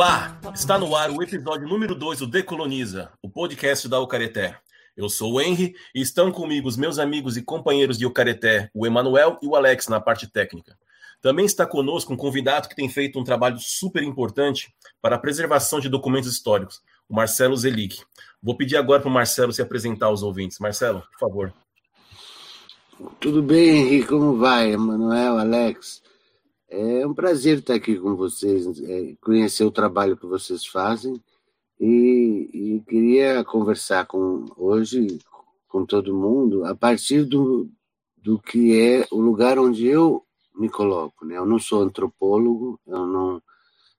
Olá, está no ar o episódio número 2 do Decoloniza, o podcast da Ucareté. Eu sou o Henry e estão comigo os meus amigos e companheiros de Ucareté, o Emanuel e o Alex na parte técnica. Também está conosco um convidado que tem feito um trabalho super importante para a preservação de documentos históricos, o Marcelo Zelic. Vou pedir agora para o Marcelo se apresentar aos ouvintes. Marcelo, por favor. Tudo bem, Henrique? Como vai, Emanuel, Alex? É um prazer estar aqui com vocês, é, conhecer o trabalho que vocês fazem e, e, queria conversar com hoje com todo mundo a partir do, do que é o lugar onde eu me coloco. Né? Eu não sou antropólogo, eu não,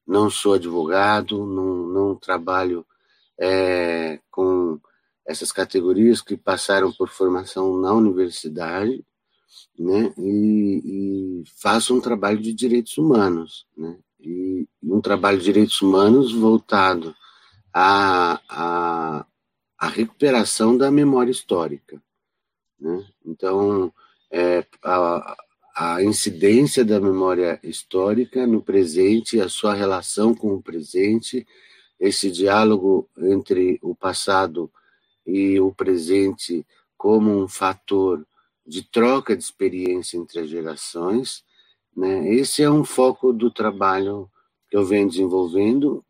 não sou advogado, não, não trabalho é, com essas categorias que passaram por formação na universidade, né? E, e faço um trabalho de direitos humanos, né? E um trabalho de direitos humanos voltado à, à, à recuperação da memória histórica, né? Então, é, a, a incidência da memória histórica no presente, a sua relação com o presente, esse diálogo entre o passado e o presente como um fator de troca de experiência entre as gerações. Né? Esse é um foco do trabalho que eu venho desenvolvendo,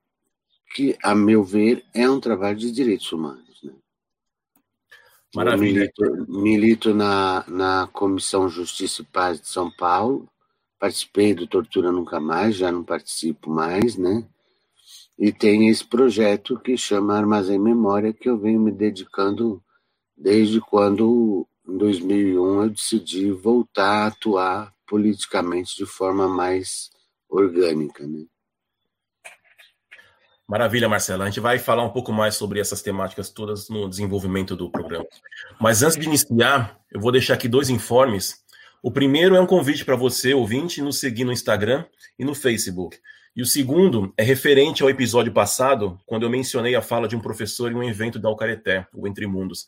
que, a meu ver, é um trabalho de direitos humanos. Né? Maravilha. Milito, milito na, na Comissão Justiça e Paz de São Paulo, participei do Tortura Nunca Mais, já não participo mais, né? E tem esse projeto que chama Armazém Memória, que eu venho me dedicando desde quando, em 2001, eu decidi voltar a atuar politicamente de forma mais orgânica. Né? Maravilha, Marcela. A gente vai falar um pouco mais sobre essas temáticas todas no desenvolvimento do programa. Mas antes de iniciar, eu vou deixar aqui dois informes. O primeiro é um convite para você, ouvinte, nos seguir no Instagram e no Facebook. E o segundo é referente ao episódio passado, quando eu mencionei a fala de um professor em um evento da Alcareté, o Entre Mundos.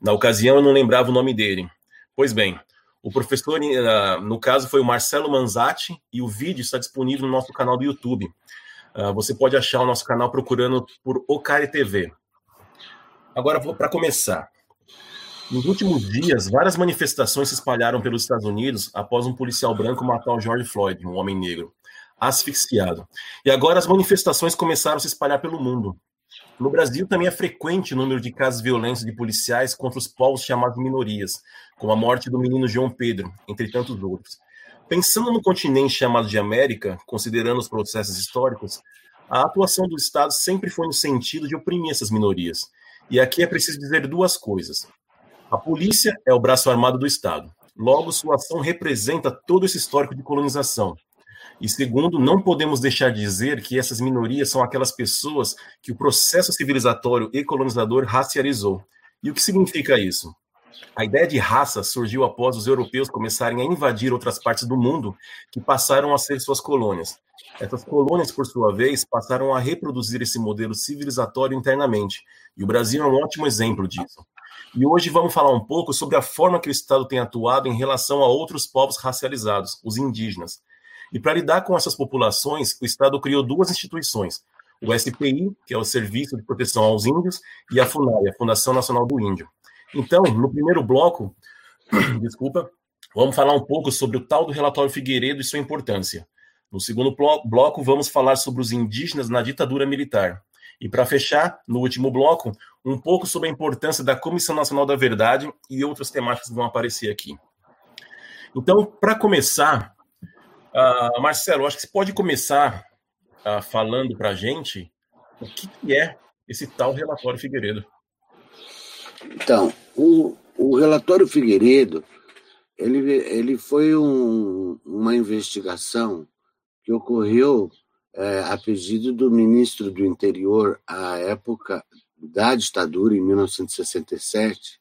Na ocasião, eu não lembrava o nome dele. Pois bem, o professor, ah, no caso, foi o Marcelo Manzatti, e o vídeo está disponível no nosso canal do YouTube. Ah, você pode achar o nosso canal procurando por Ocare TV. Agora, para começar. Nos últimos dias, várias manifestações se espalharam pelos Estados Unidos após um policial branco matar o George Floyd, um homem negro asfixiado. E agora as manifestações começaram a se espalhar pelo mundo. No Brasil também é frequente o número de casos violentos de policiais contra os povos chamados minorias, como a morte do menino João Pedro, entre tantos outros. Pensando no continente chamado de América, considerando os processos históricos, a atuação do Estado sempre foi no sentido de oprimir essas minorias. E aqui é preciso dizer duas coisas. A polícia é o braço armado do Estado. Logo, sua ação representa todo esse histórico de colonização, e segundo, não podemos deixar de dizer que essas minorias são aquelas pessoas que o processo civilizatório e colonizador racializou. E o que significa isso? A ideia de raça surgiu após os europeus começarem a invadir outras partes do mundo que passaram a ser suas colônias. Essas colônias, por sua vez, passaram a reproduzir esse modelo civilizatório internamente. E o Brasil é um ótimo exemplo disso. E hoje vamos falar um pouco sobre a forma que o Estado tem atuado em relação a outros povos racializados, os indígenas. E para lidar com essas populações, o Estado criou duas instituições: o SPI, que é o Serviço de Proteção aos Índios, e a FUNAI, a Fundação Nacional do Índio. Então, no primeiro bloco, desculpa, vamos falar um pouco sobre o tal do relatório Figueiredo e sua importância. No segundo bloco, vamos falar sobre os indígenas na ditadura militar. E para fechar, no último bloco, um pouco sobre a importância da Comissão Nacional da Verdade e outras temáticas que vão aparecer aqui. Então, para começar, Uh, Marcelo, acho que você pode começar uh, falando para a gente o que, que, é esse tal relatório Figueiredo. Então, o, o relatório Figueiredo ele, ele foi um, uma investigação que ocorreu é, a pedido do ministro do Interior à época da ditadura, em 1967,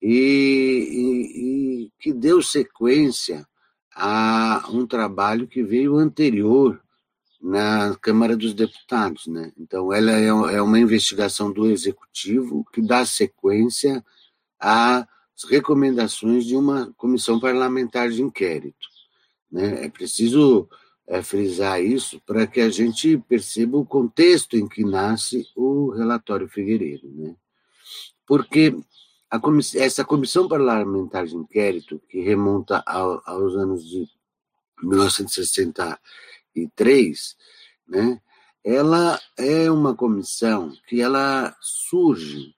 e, e, e que deu sequência a um trabalho que veio anterior na Câmara dos Deputados. Né? Então, ela é, é uma investigação do Executivo que dá sequência às recomendações de uma comissão parlamentar de inquérito. Né? É preciso é, frisar isso para que a gente perceba o contexto em que nasce o relatório Figueiredo. Né? Porque comiss essa comissão parlamentar de inquérito, que remonta ao, aos anos de 1963, né, ela é uma comissão que ela surge,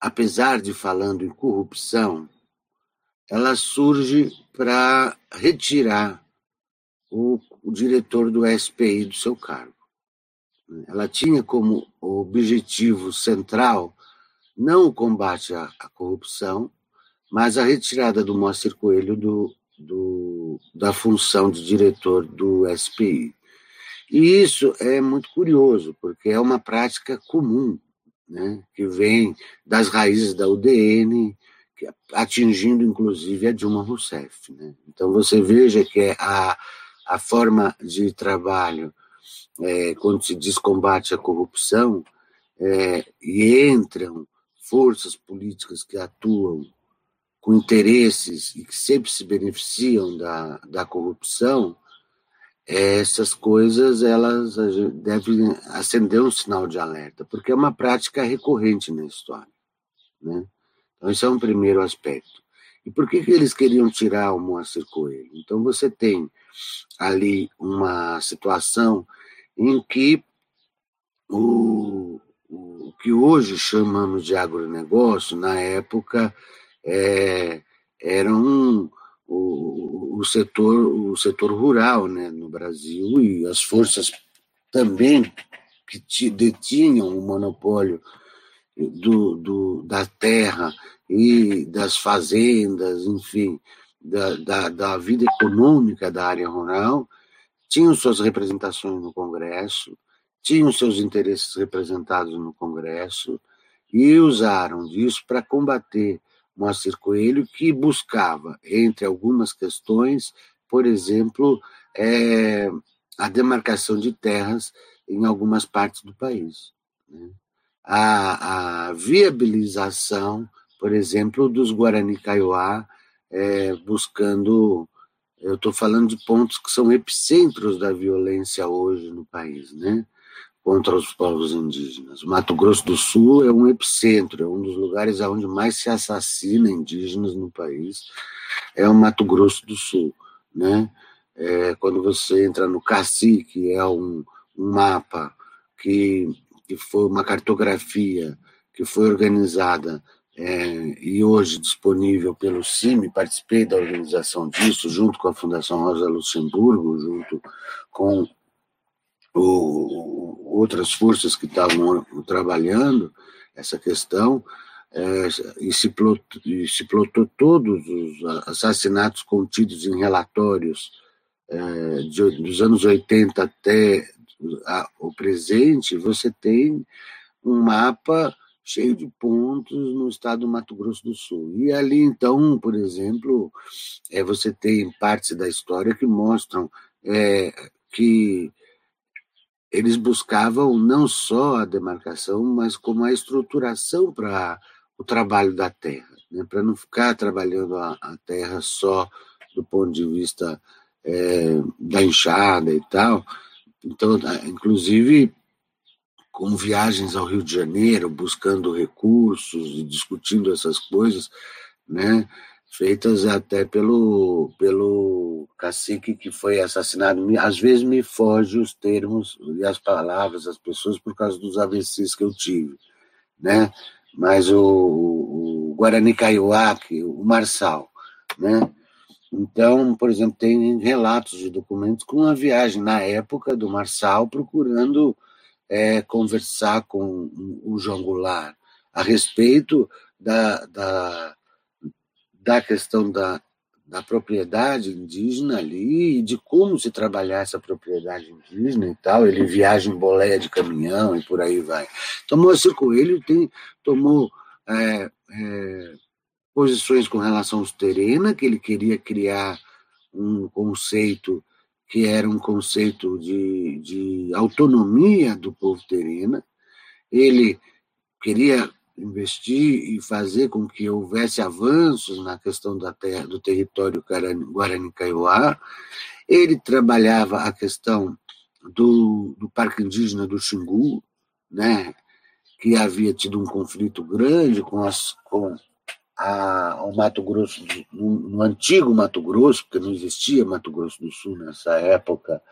apesar de falando em corrupção, ela surge para retirar o, o diretor do SPI do seu cargo. Ela tinha como objetivo central não o combate à, à corrupção, mas a retirada do Moacir Coelho do, do, da função de diretor do SPI. E isso é muito curioso, porque é uma prática comum, né, que vem das raízes da UDN, atingindo inclusive a Dilma Rousseff. Né? Então você veja que é a, a forma de trabalho, é, quando se diz combate à corrupção, é, e entram forças políticas que atuam com interesses e que sempre se beneficiam da, da corrupção, essas coisas elas devem acender um sinal de alerta, porque é uma prática recorrente na história. Né? Então, esse é um primeiro aspecto. E por que, que eles queriam tirar o Moacir Coelho? Então, você tem ali uma situação em que o, o que hoje chamamos de agronegócio, na época, é, era um, o, o, setor, o setor rural né, no Brasil e as forças também que detinham o monopólio do, do, da terra e das fazendas, enfim, da, da, da vida econômica da área rural, tinham suas representações no Congresso, tinham seus interesses representados no Congresso e usaram disso para combater Moacir Coelho, que buscava, entre algumas questões, por exemplo, é, a demarcação de terras em algumas partes do país. Né? A, a, viabilização, por exemplo, dos Guarani Kaiowá, é, buscando. Eu estou falando de pontos que são epicentros da violência hoje no país, né? Contra os povos indígenas. O Mato Grosso do Sul é um epicentro, é um dos lugares onde mais se assassina indígenas no país, é o Mato Grosso do Sul, né? É, quando você entra no Cacique, é um, um mapa que, que foi uma cartografia que foi organizada é, e hoje disponível pelo CIMI, participei da organização disso, junto com a Fundação Rosa Luxemburgo, junto com o, outras forças que estavam trabalhando essa questão, é, e, se plotou, e se plotou todos os assassinatos contidos em relatórios é, de, dos anos 80 até a, o presente, você tem um mapa cheio de pontos no estado do Mato Grosso do Sul. E ali, então, por exemplo, é, você tem partes da história que mostram é, que eles buscavam não só a demarcação, mas como a estruturação para o trabalho da terra, né? para não ficar trabalhando a, a, terra só do ponto de vista é, da enxada e tal. Então, inclusive, com viagens ao Rio de Janeiro, buscando recursos e discutindo essas coisas, né? Feitas até pelo, pelo cacique que foi assassinado. Às vezes me foge os termos e as palavras, as pessoas, por causa dos AVCs que eu tive, né? Mas o, o Guarani Kaiowá, o Marçal, né? Então, por exemplo, tem relatos de documentos com uma viagem na época do Marçal procurando é, conversar com o João Goulart a respeito da, da da questão da, da propriedade indígena ali e de como se trabalhar essa propriedade indígena e tal. Ele viaja em boleia de caminhão e por aí vai. Então, Moacir Coelho tem, tomou é, é, posições com relação aos terena, que ele queria criar um conceito que era um conceito de, de autonomia do povo terena. Ele queria investir e fazer com que houvesse avanços na questão da terra, do território Guarani Kaiowá, Ele trabalhava a questão do, do Parque Indígena do Xingu, né, que havia tido um conflito grande com, as, com a, o Mato Grosso, no, no, antigo Mato Grosso, porque não existia Mato Grosso do Sul nessa época,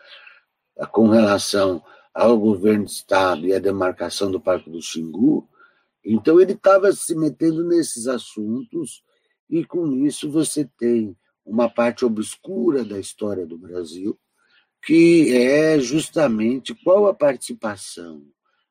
com relação ao governo de Estado e à demarcação do Parque do Xingu. Então, ele estava se metendo nesses assuntos, e com isso você tem uma parte obscura da história do Brasil, que é justamente qual a participação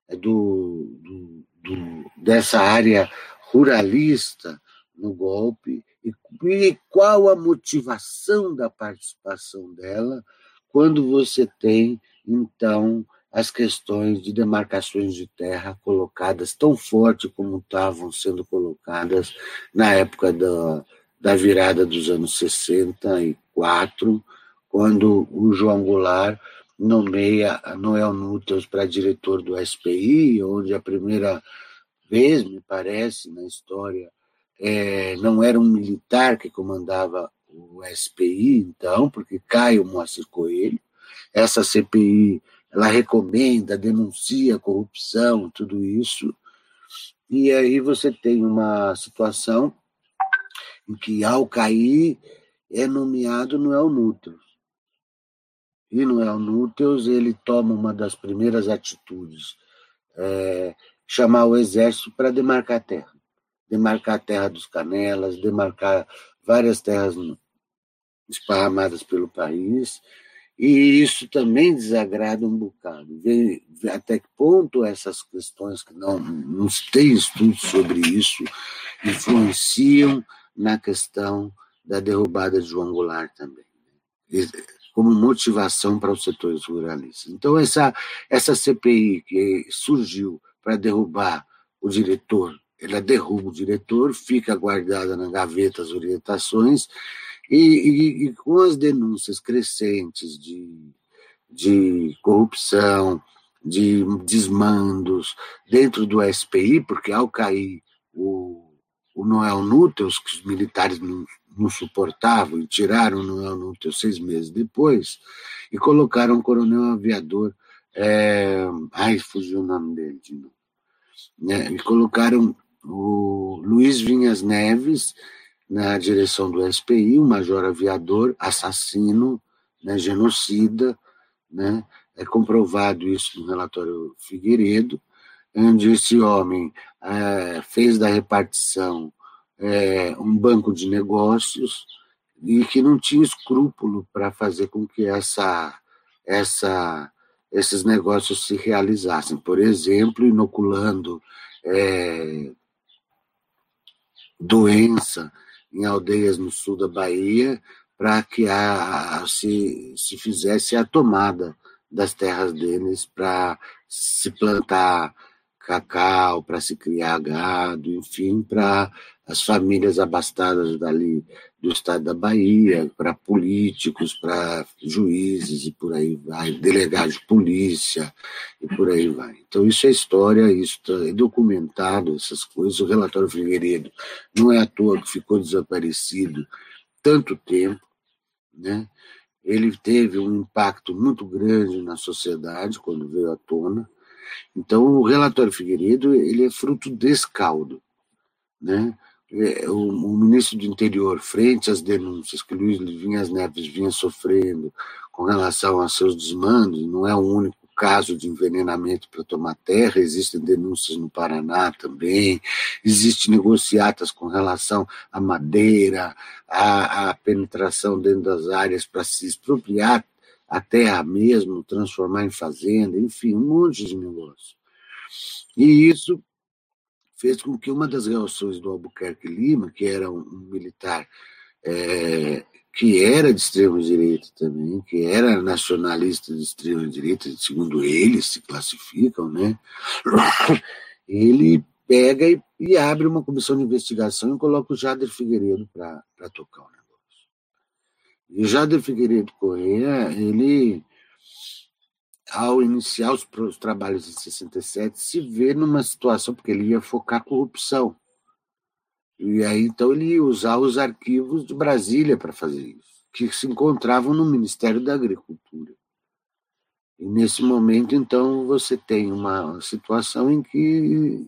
do, do, do dessa área ruralista no golpe e, e qual a motivação da participação dela quando você tem, então, as questões de demarcações de terra colocadas tão forte como estavam sendo colocadas na época da, da virada dos anos 64, quando o João Goulart nomeia Noel Núteus para diretor do SPI, onde a primeira vez, me parece, na história, é, não era um militar que comandava o SPI, então, porque cai o Moacir Coelho. Essa CPI, ela recomenda, denuncia a corrupção, tudo isso. E aí você tem uma situação em que, ao cair, é nomeado Noel Núteus. E Noel Núteus, ele toma uma das primeiras atitudes, é, chamar o exército para demarcar a terra demarcar a terra dos Canelas, demarcar várias terras esparramadas pelo país, e isso também desagrada um bocado. Vê até que ponto essas questões que não, não tem estudo sobre isso influenciam na questão da derrubada de João Goulart também, né? como motivação para os setores ruralistas. Então, essa, essa CPI que surgiu para derrubar o diretor ela derruba o diretor, fica guardada na gaveta as orientações, e, e, e com as denúncias crescentes de, de corrupção, de desmandos dentro do SPI, porque ao cair o, o Noel Núteus, que os militares não, não suportavam, e tiraram o Noel Núteus seis meses depois, e colocaram o coronel aviador, é, ai, fugiu o nome dele de novo, né, e colocaram o Luiz Vinhas Neves, na direção do SPI, um major aviador, assassino, né, genocida, né, é comprovado isso no relatório Figueiredo, onde esse homem é, fez da repartição é, um banco de negócios e que não tinha escrúpulo para fazer com que essa, essa, esses negócios se realizassem. Por exemplo, inoculando é, doença em aldeias no sul da Bahia para que a, se, se fizesse a tomada das terras deles para se plantar cacau, para se criar gado, enfim, para as famílias abastadas dali do estado da Bahia, para políticos, para juízes e por aí vai, delegados de polícia e por aí vai. Então isso é história, isso é documentado, essas coisas. O relatório Figueiredo não é à toa que ficou desaparecido tanto tempo, né? Ele teve um impacto muito grande na sociedade quando veio à tona, então, o relatório Figueiredo ele é fruto desse caldo. Né? É, o, o, ministro do Interior, frente às denúncias que Luiz Vinhas Neves vinha sofrendo com relação a seus desmandos, não é o único caso de envenenamento para tomar terra, existem denúncias no Paraná também, existem negociatas com relação à madeira, à, à penetração dentro das áreas para se expropriar a terra mesmo, transformar em fazenda, enfim, um monte de negócio. E isso fez com que uma das reações do Albuquerque Lima, que era um, um militar é, que era de extrema-direita também, que era nacionalista de extrema-direita, segundo eles se classificam, né? ele pega e, e, abre uma comissão de investigação e coloca o Jader Figueiredo para tocar o negócio. E o Jader Figueiredo Corrêa, ele, ao iniciar os, os trabalhos em 67, se vê numa situação, porque ele ia focar corrupção. E aí, então, ele ia usar os arquivos de Brasília para fazer isso, que se encontravam no Ministério da Agricultura. E nesse momento, então, você tem uma situação em que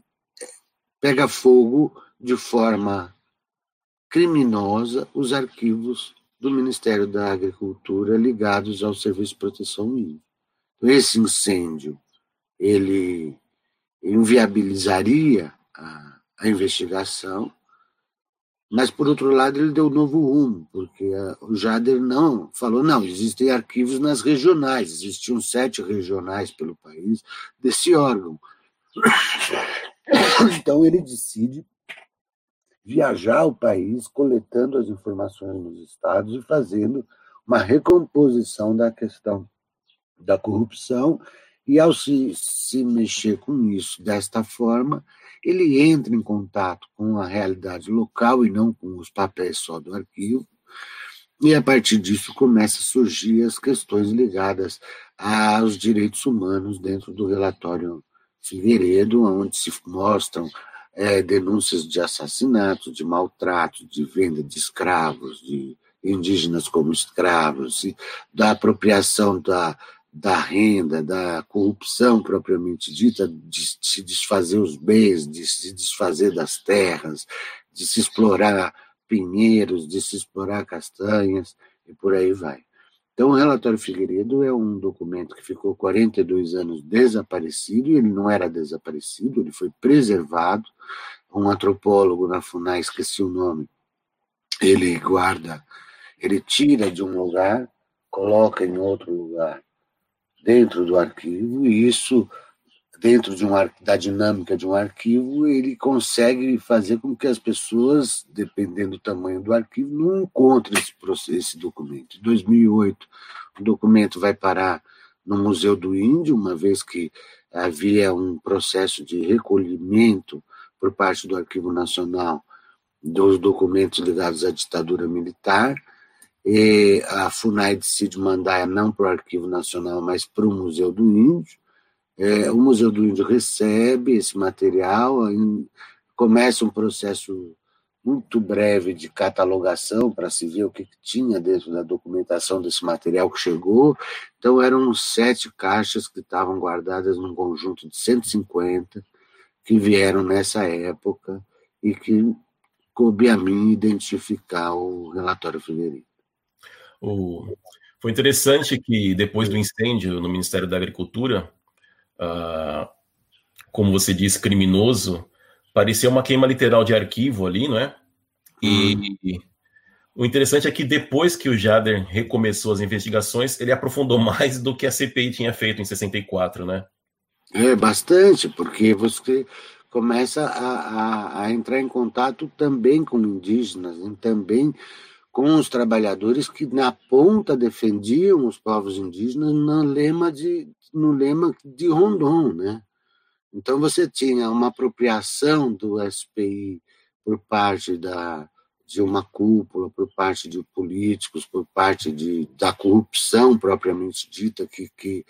pega fogo de forma criminosa os arquivos do Ministério da Agricultura ligados ao Serviço de Proteção Mínima. Esse incêndio ele inviabilizaria a, a investigação mas, por outro lado, ele deu novo rumo, porque o Jader não falou, não, existem arquivos nas regionais, existiam sete regionais pelo país desse órgão. Então, ele decide viajar ao país, coletando as informações nos estados e fazendo uma recomposição da questão da corrupção e ao se, se mexer com isso desta forma, ele entra em contato com a realidade local e não com os papéis só do arquivo, e a partir disso começa a surgir as questões ligadas aos direitos humanos dentro do relatório Figueiredo, onde se mostram é, denúncias de assassinato, de maltrato, de venda de escravos, de indígenas como escravos, da apropriação da da renda, da corrupção propriamente dita, de se desfazer os bens, de se desfazer das terras, de se explorar pinheiros, de se explorar castanhas e por aí vai. Então, o relatório Figueiredo é um documento que ficou 42 anos desaparecido, e ele não era desaparecido, ele foi preservado. Um antropólogo na FUNAI, esqueci o nome, ele guarda, ele tira de um lugar, coloca em outro lugar dentro do arquivo, e isso, dentro de um, da dinâmica de um arquivo, ele consegue fazer com que as pessoas, dependendo do tamanho do arquivo, não encontrem esse, esse documento. Em 2008, o documento vai parar no Museu do Índio, uma vez que havia um processo de recolhimento por parte do Arquivo Nacional dos documentos ligados à ditadura militar, e a FUNAI decide mandar não para o Arquivo Nacional, mas para o Museu do Índio. É, o Museu do Índio recebe esse material, começa um processo muito breve de catalogação para se ver o que tinha dentro da documentação desse material que chegou. Então, eram sete caixas que estavam guardadas num conjunto de 150 que vieram nessa época e que coube a mim identificar o relatório Figueiredo. O... Foi interessante que depois do incêndio no Ministério da Agricultura, uh, como você disse, criminoso, parecia uma queima literal de arquivo ali, não é? E o interessante é que depois que o Jader recomeçou as investigações, ele aprofundou mais do que a CPI tinha feito em 64, né? É, bastante, porque você começa a, a, a entrar em contato também com indígenas, também com os trabalhadores que na ponta defendiam os povos indígenas no lema de no lema de Rondon, né? Então você tinha uma apropriação do SPI por parte da de uma cúpula, por parte de políticos, por parte de, da corrupção propriamente dita que, que,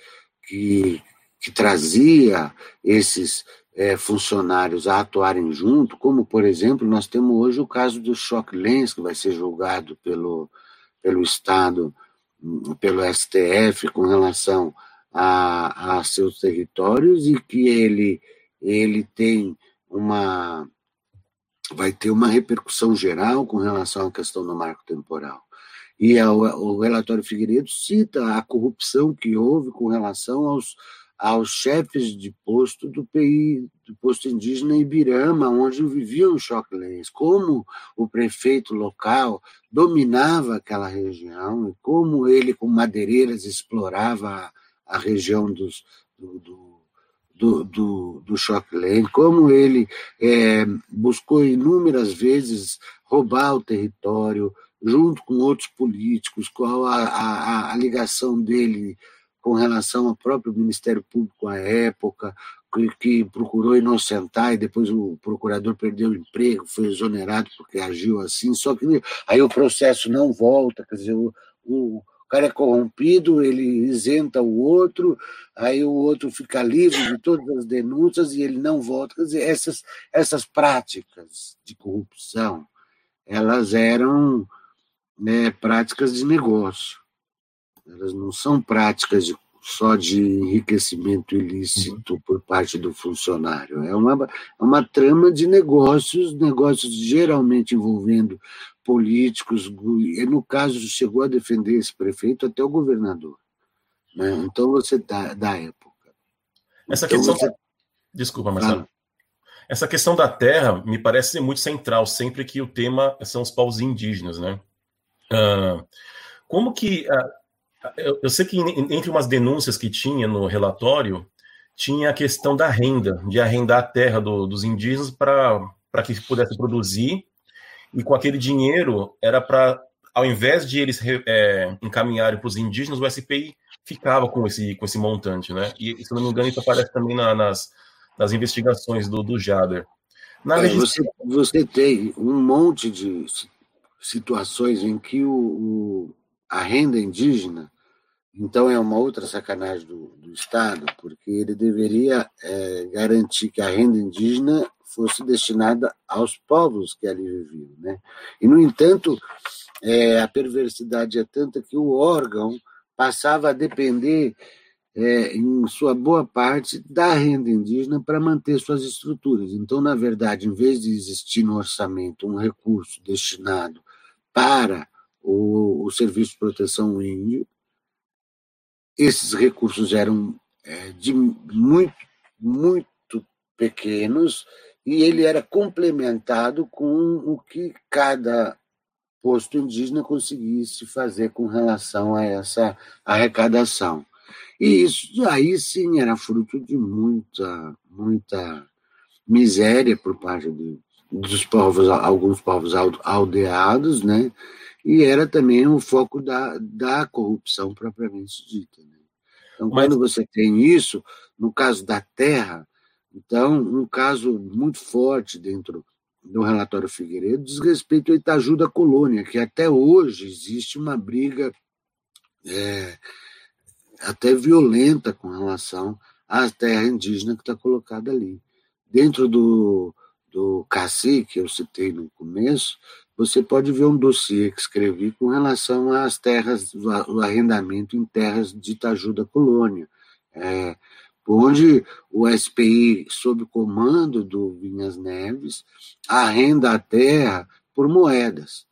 que, que trazia esses é, funcionários a atuarem junto, como, por exemplo, nós temos hoje o caso do Choque Lens, que vai ser julgado pelo, pelo Estado, pelo STF, com relação a, a seus territórios, e que ele, ele tem uma. vai ter uma repercussão geral com relação à questão do marco temporal. E a, o relatório Figueiredo cita a corrupção que houve com relação aos aos chefes de posto do PI, do posto indígena Ibirama, onde viviam os choclens, como o prefeito local dominava aquela região, e como ele, com madeireiras, explorava a, a região dos, do, do do, do, do como ele é, buscou inúmeras vezes roubar o território, junto com outros políticos, qual a, a, a ligação dele com relação ao próprio Ministério Público à época, que, que, procurou inocentar e depois o procurador perdeu o emprego, foi exonerado porque agiu assim, só que aí o processo não volta, quer dizer, o, o cara é corrompido, ele isenta o outro, aí o outro fica livre de todas as denúncias e ele não volta. Quer dizer, essas, essas práticas de corrupção, elas eram é, práticas de negócio. Elas não são práticas de, só de enriquecimento ilícito uhum. por parte do funcionário. É uma, é uma trama de negócios, negócios geralmente envolvendo políticos, e no caso chegou a defender esse prefeito até o governador. Né? Então você dá da época. Essa então, questão. Você... Desculpa, Marcelo. Ah. Essa questão da terra me parece ser muito central sempre que o tema são os povos indígenas, né? Uh, como que. Uh, eu, eu, sei que entre umas denúncias que tinha no relatório, tinha a questão da renda, de arrendar a terra do, dos indígenas para que pudesse produzir, e com aquele dinheiro era para, ao invés de eles é, encaminharem para os indígenas, o SPI ficava com esse, com esse montante, né? E, se não me engano, isso aparece também na, nas, nas investigações do, do Jader. Na é, você, você tem um monte de situações em que o, o, a renda indígena, então é uma outra sacanagem do, do Estado, porque ele deveria é, garantir que a renda indígena fosse destinada aos povos que ali viviam. Né? E, no entanto, é, a perversidade é tanta que o órgão passava a depender, é, em sua boa parte, da renda indígena para manter suas estruturas. Então, na verdade, em vez de existir no orçamento um recurso destinado para o, o Serviço de Proteção Índio, esses recursos eram é, de muito, muito pequenos e ele era complementado com o que cada posto indígena conseguisse fazer com relação a essa arrecadação. E isso aí sim era fruto de muita, muita miséria por parte de, dos povos, alguns povos aldeados, né? E era também o foco da, da corrupção propriamente dita. Né? Então, Mas... quando você tem isso, no caso da terra, então, um caso muito forte dentro do relatório Figueiredo diz respeito ao Itaju da Colônia, que até hoje existe uma briga é, até violenta com relação à terra indígena que está colocada ali. Dentro do, do CACI, que eu citei no começo, você pode ver um dossiê que escrevi com relação às terras, o arrendamento em terras de Itaju da Colônia. É, onde o SPI, sob comando do Vinhas Neves, arrenda a terra por moedas.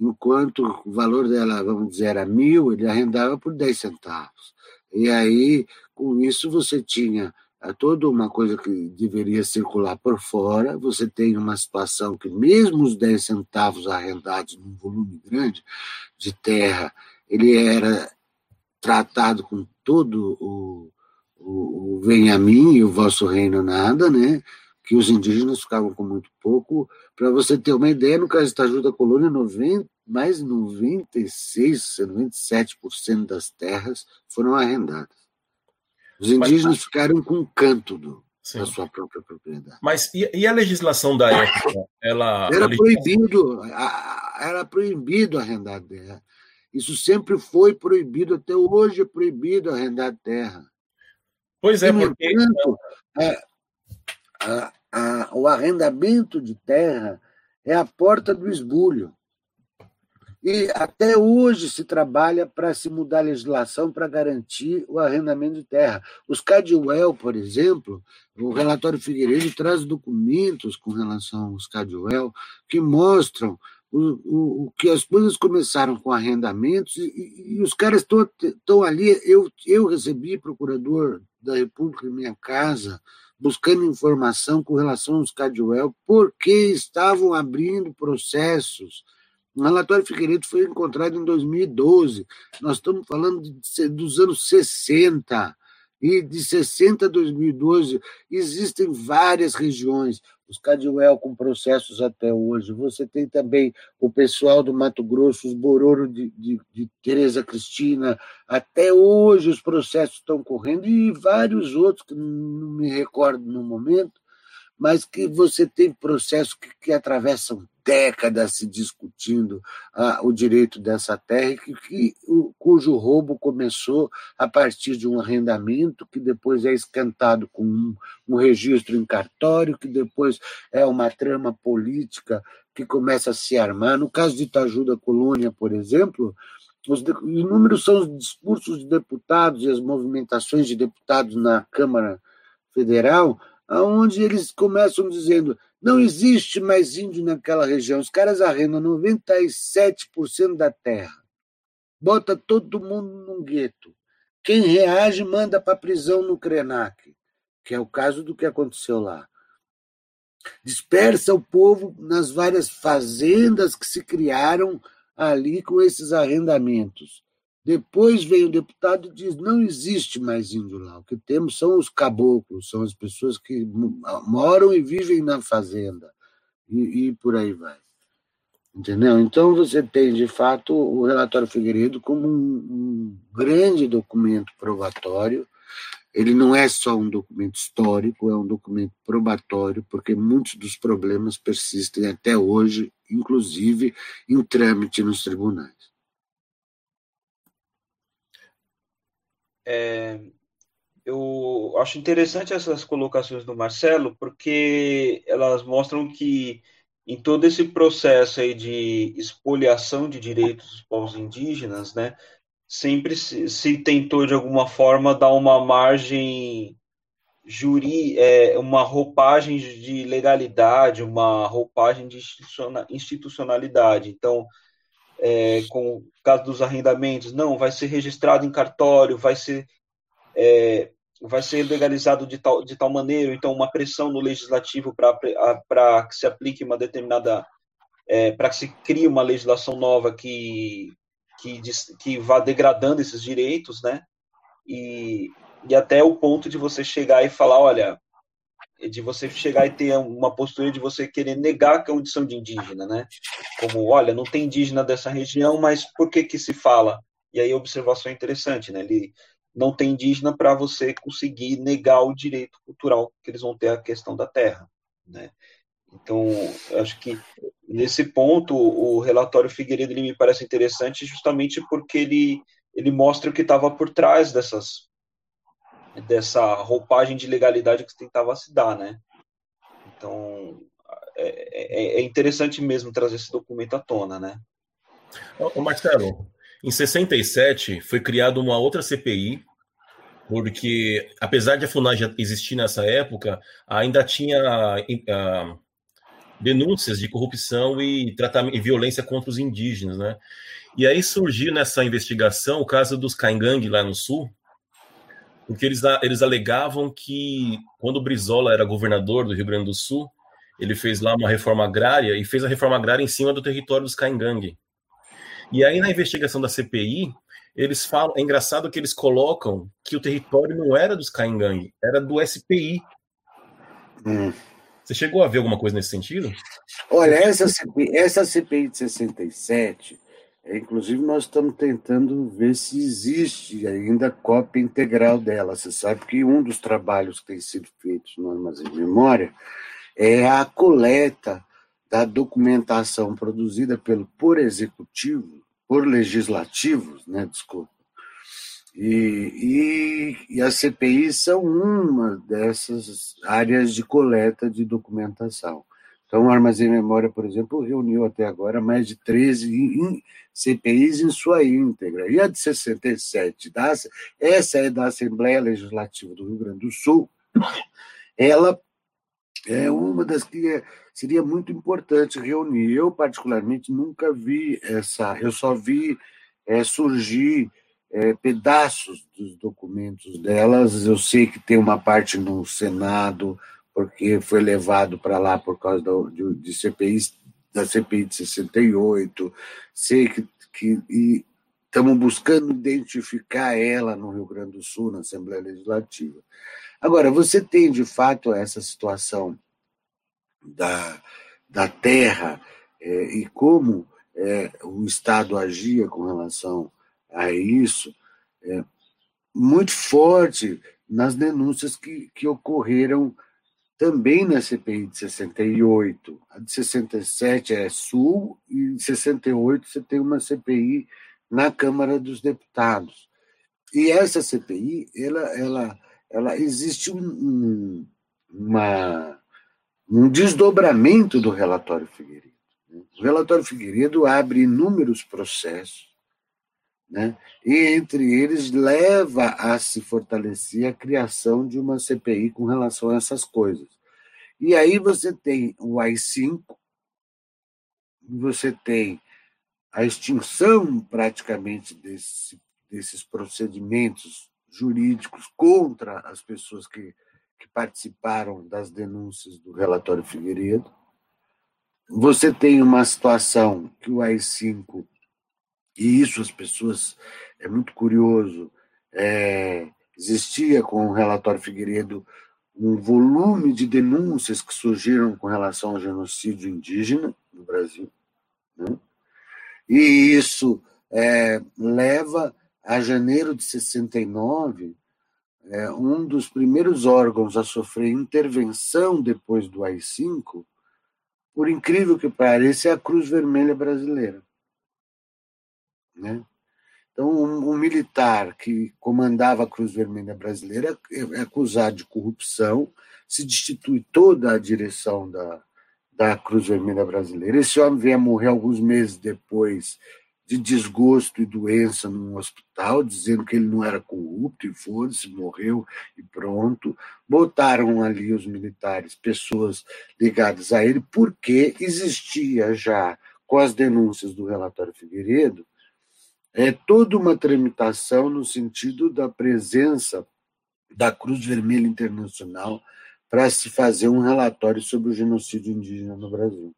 Enquanto o valor dela, vamos dizer, era mil, ele arrendava por 10 centavos. E aí, com isso, você tinha eh, toda uma coisa que deveria circular por fora, você tem uma situação que, mesmo os 10 centavos arrendados num volume grande de terra, ele era tratado com todo o o, o Vem a mim e o vosso reino nada, né? que os indígenas ficavam com muito pouco. Para você ter uma ideia, no caso da Colônia, 90, mais 96, 97% das terras foram arrendadas. Os indígenas Mas, ficaram com um canto do, da sua própria propriedade. Mas e, e, a legislação da época? Ela, era proibido, era proibido arrendar terra. Isso sempre foi proibido, até hoje é proibido arrendar terra. Pois é, porque. Entanto, é, a, a, o arrendamento de terra é a porta do esbulho. E até hoje se trabalha para se mudar a legislação para garantir o arrendamento de terra. Os Cadwell, por exemplo, o relatório Figueiredo traz documentos com relação aos Cadwell que mostram o, o, o, que as coisas começaram com arrendamentos e, e os caras estão ali. Eu, eu recebi procurador da República em minha casa, buscando informação com relação aos Cadwell, porque estavam abrindo processos. O relatório Figueiredo foi encontrado em 2012. Nós estamos falando de, dos anos 60. E de 60 a 2012 existem várias regiões os Cadwell com processos até hoje. Você tem também o pessoal do Mato Grosso, os Bororo de, de, de Tereza Cristina. Até hoje os processos estão correndo e vários outros que não me recordo no momento, mas que você tem processos que, que atravessam décadas se discutindo ah, o direito dessa terra, que, que, o, cujo roubo começou a partir de um arrendamento, que depois é escantado com um, um registro em cartório, que depois é uma trama política que começa a se armar. No caso de Itaju da Colônia, por exemplo, os inúmeros são os discursos de deputados e as movimentações de deputados na Câmara Federal, aonde eles começam dizendo não existe mais índio naquela região. Os caras arrendam 97% da terra. Bota todo mundo num gueto. Quem reage manda para prisão no Krenak, que é o caso do que aconteceu lá. Dispersa o povo nas várias fazendas que se criaram ali com esses arrendamentos. Depois vem o deputado e diz: não existe mais índio lá. O que temos são os caboclos, são as pessoas que moram e vivem na fazenda. E, e por aí vai. Entendeu? Então você tem, de fato, o relatório Figueiredo como um, um grande documento probatório. Ele não é só um documento histórico, é um documento probatório, porque muitos dos problemas persistem até hoje, inclusive em trâmite nos tribunais. É, eu acho interessante essas colocações do Marcelo, porque elas mostram que em todo esse processo aí de expoliação de direitos dos povos indígenas, né, sempre se, se tentou de alguma forma dar uma margem juri, é, uma roupagem de legalidade, uma roupagem de institucionalidade. Então, é, com o caso dos arrendamentos, não, vai ser registrado em cartório, vai ser é, vai ser legalizado de tal, de tal maneira, então uma pressão no legislativo para que se aplique uma determinada, é, para que se crie uma legislação nova que, que, que vá degradando esses direitos, né? E, e até o ponto de você chegar e falar, olha, de você chegar e ter uma postura de você querer negar a condição de indígena, né? Como, olha, não tem indígena dessa região, mas por que que se fala? E aí a observação é interessante, né? Ele não tem indígena para você conseguir negar o direito cultural que eles vão ter a questão da terra, né? Então, acho que nesse ponto o relatório Figueiredo ele me parece interessante justamente porque ele ele mostra o que estava por trás dessas dessa roupagem de legalidade que tentava se dar, né? Então, é, é, é interessante mesmo trazer esse documento à tona, né? Ô Marcelo, em 67 foi criada uma outra CPI, porque apesar de a FUNAI existir nessa época, ainda tinha uh, denúncias de corrupção e, e violência contra os indígenas, né? E aí surgiu nessa investigação o caso dos Caingangue lá no sul, porque eles, eles alegavam que quando o Brizola era governador do Rio Grande do Sul, ele fez lá uma reforma agrária e fez a reforma agrária em cima do território dos Caingangue. E aí, na investigação da CPI, eles falam. É engraçado que eles colocam que o território não era dos Caingangue, era do SPI. Hum. Você chegou a ver alguma coisa nesse sentido? Olha, essa CPI, essa CPI de 67, é, inclusive nós estamos tentando ver se existe ainda cópia integral dela. Você sabe que um dos trabalhos que tem sido feitos no Armazém de Memória é a coleta da documentação produzida pelo por executivo, por legislativos, né, desculpa. E, e, e as CPIs são uma dessas áreas de coleta de documentação. Então, o Armazém Memória, por exemplo, reuniu até agora mais de 13 CPIs em sua íntegra. E a de 67, da, essa é da Assembleia Legislativa do Rio Grande do Sul, ela é uma das que é, seria muito importante reunir. Eu, particularmente, nunca vi essa, eu só vi é, surgir é, pedaços dos documentos delas. Eu sei que tem uma parte no Senado, porque foi levado para lá por causa da, de, de CPI, da CPI de 68. Sei que, que estamos buscando identificar ela no Rio Grande do Sul, na Assembleia Legislativa. Agora, você tem de fato essa situação da, da terra é, e como é, o Estado agia com relação a isso, é, muito forte nas denúncias que, que ocorreram também na CPI de 68. A de 67 é Sul e em 68 você tem uma CPI na Câmara dos Deputados. E essa CPI, ela, ela ela existe um, uma, um desdobramento do relatório Figueiredo. O relatório Figueiredo abre inúmeros processos, né? e entre eles leva a se fortalecer a criação de uma CPI com relação a essas coisas. E aí você tem o AI-5, você tem a extinção praticamente desse, desses procedimentos jurídicos contra as pessoas que, que participaram das denúncias do relatório Figueiredo. Você tem uma situação que o AI-5, e isso as pessoas, é muito curioso, é, existia com o relatório Figueiredo um volume de denúncias que surgiram com relação ao genocídio indígena no Brasil. Né? E isso é, leva a janeiro de 69, é, um dos primeiros órgãos a sofrer intervenção depois do AI-5, por incrível que pareça, é a Cruz Vermelha Brasileira. Né? Então, um, um, militar que comandava a Cruz Vermelha Brasileira é, é acusado de corrupção, se destitui toda a direção da, da Cruz Vermelha Brasileira. Esse homem veio a morrer alguns meses depois de desgosto e doença num hospital, dizendo que ele não era corrupto e foda-se, morreu e pronto. Botaram ali os militares, pessoas ligadas a ele, porque existia já, com as denúncias do relatório Figueiredo, é toda uma tramitação no sentido da presença da Cruz Vermelha Internacional para se fazer um relatório sobre o genocídio indígena no Brasil.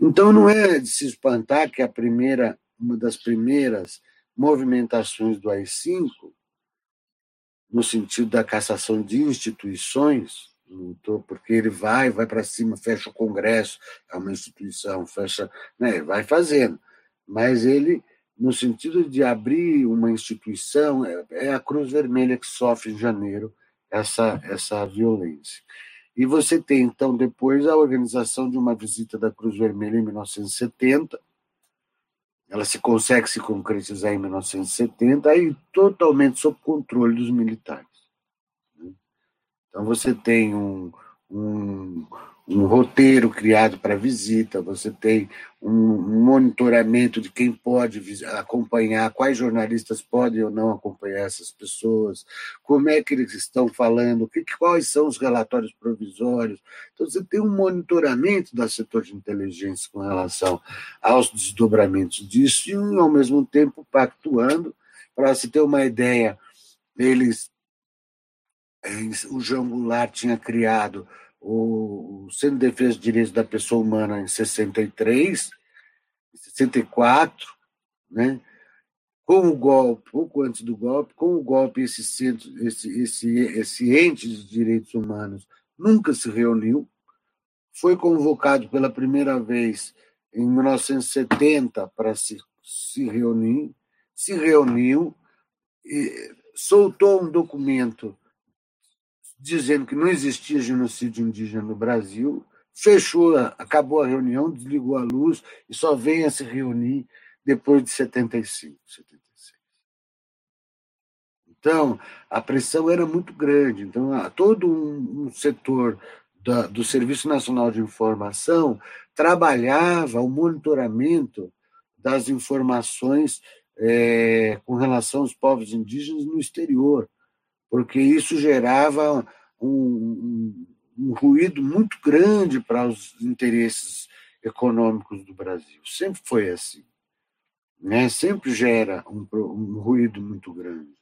Então não é de se espantar que a primeira, uma das primeiras movimentações do AI-5, no sentido da cassação de instituições, porque ele vai, vai para cima, fecha o Congresso, é uma instituição, fecha, né, vai fazendo, mas ele no sentido de abrir uma instituição, é, é a Cruz Vermelha que sofre em janeiro essa, essa violência. E você tem, então, depois a organização de uma visita da Cruz Vermelha em 1970. Ela se consegue se concretizar em 1970, aí totalmente sob controle dos militares. Né? Então, você tem um, um, um roteiro criado para visita, você tem um monitoramento de quem pode acompanhar, quais jornalistas podem ou não acompanhar essas pessoas, como é que eles estão falando, que, quais são os relatórios provisórios. Então, você tem um monitoramento do setor de inteligência com relação aos desdobramentos disso e, ao mesmo tempo, pactuando. Para se ter uma ideia, eles, o João Goulart tinha criado o Centro de Defesa dos Direitos da Pessoa Humana em 63, 64, né? com o golpe, pouco antes do golpe, com o golpe, esse, centro, esse, esse, esse ente de direitos humanos nunca se reuniu, foi convocado pela primeira vez em 1970 para se, se reunir, se reuniu, e soltou um documento dizendo que não existia genocídio indígena no Brasil, fechou, acabou a reunião, desligou a luz e só veio a se reunir depois de 75, 76. Então, a pressão era muito grande. Então, todo um, setor da, do Serviço Nacional de Informação trabalhava o monitoramento das informações é, com relação aos povos indígenas no exterior porque isso gerava um, um, ruído muito grande para os interesses econômicos do Brasil. Sempre foi assim. Né? Sempre gera um, um ruído muito grande.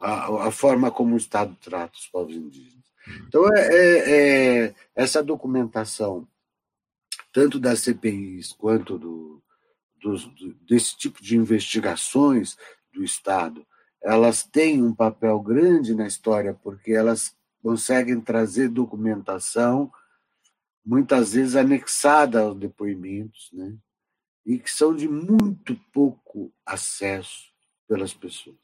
A, a, forma como o Estado trata os povos indígenas. Então, é, é, é essa documentação, tanto das CPIs quanto do, do, desse tipo de investigações do Estado, elas têm um papel grande na história, porque elas conseguem trazer documentação, muitas vezes anexada aos depoimentos, né? e que são de muito pouco acesso pelas pessoas.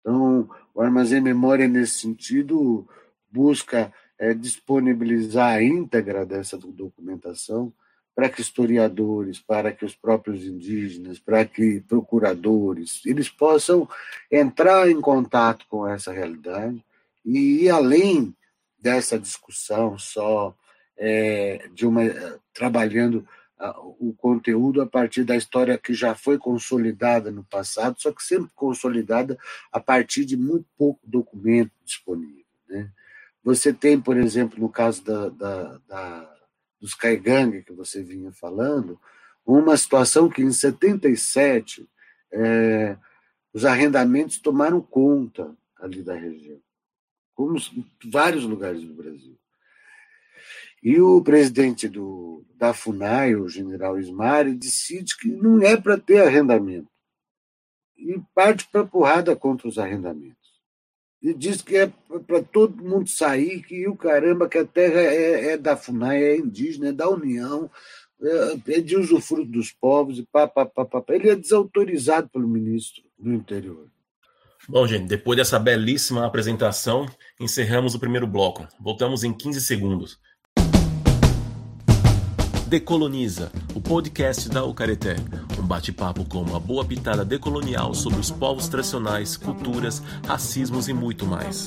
Então, o Armazém Memória, nesse sentido, busca é, disponibilizar a íntegra dessa documentação para que historiadores, para que os próprios indígenas, para que procuradores, eles possam entrar em contato com essa realidade e ir além dessa discussão só é, de uma trabalhando o conteúdo a partir da história que já foi consolidada no passado, só que sempre consolidada a partir de muito pouco documento disponível. Né? Você tem, por exemplo, no caso da, da, da, dos Kaigang, que você vinha falando, uma situação que em 77 é, os arrendamentos tomaram conta ali da região, como vários lugares do Brasil. E o presidente do, da FUNAI, o general Ismari, decide que não é para ter arrendamento. E parte para porrada contra os arrendamentos. E diz que é para todo mundo sair, que o caramba, que a terra é, é da FUNAI, é indígena, é da União, é, é de usufruto dos povos, e pá, pá, pá, pá. Ele é desautorizado pelo ministro do interior. Bom, gente, depois dessa belíssima apresentação, encerramos o primeiro bloco. Voltamos em 15 segundos. Decoloniza, o podcast da Ucareté. Um bate-papo com uma boa pitada decolonial sobre os povos tradicionais, culturas, racismos e muito mais.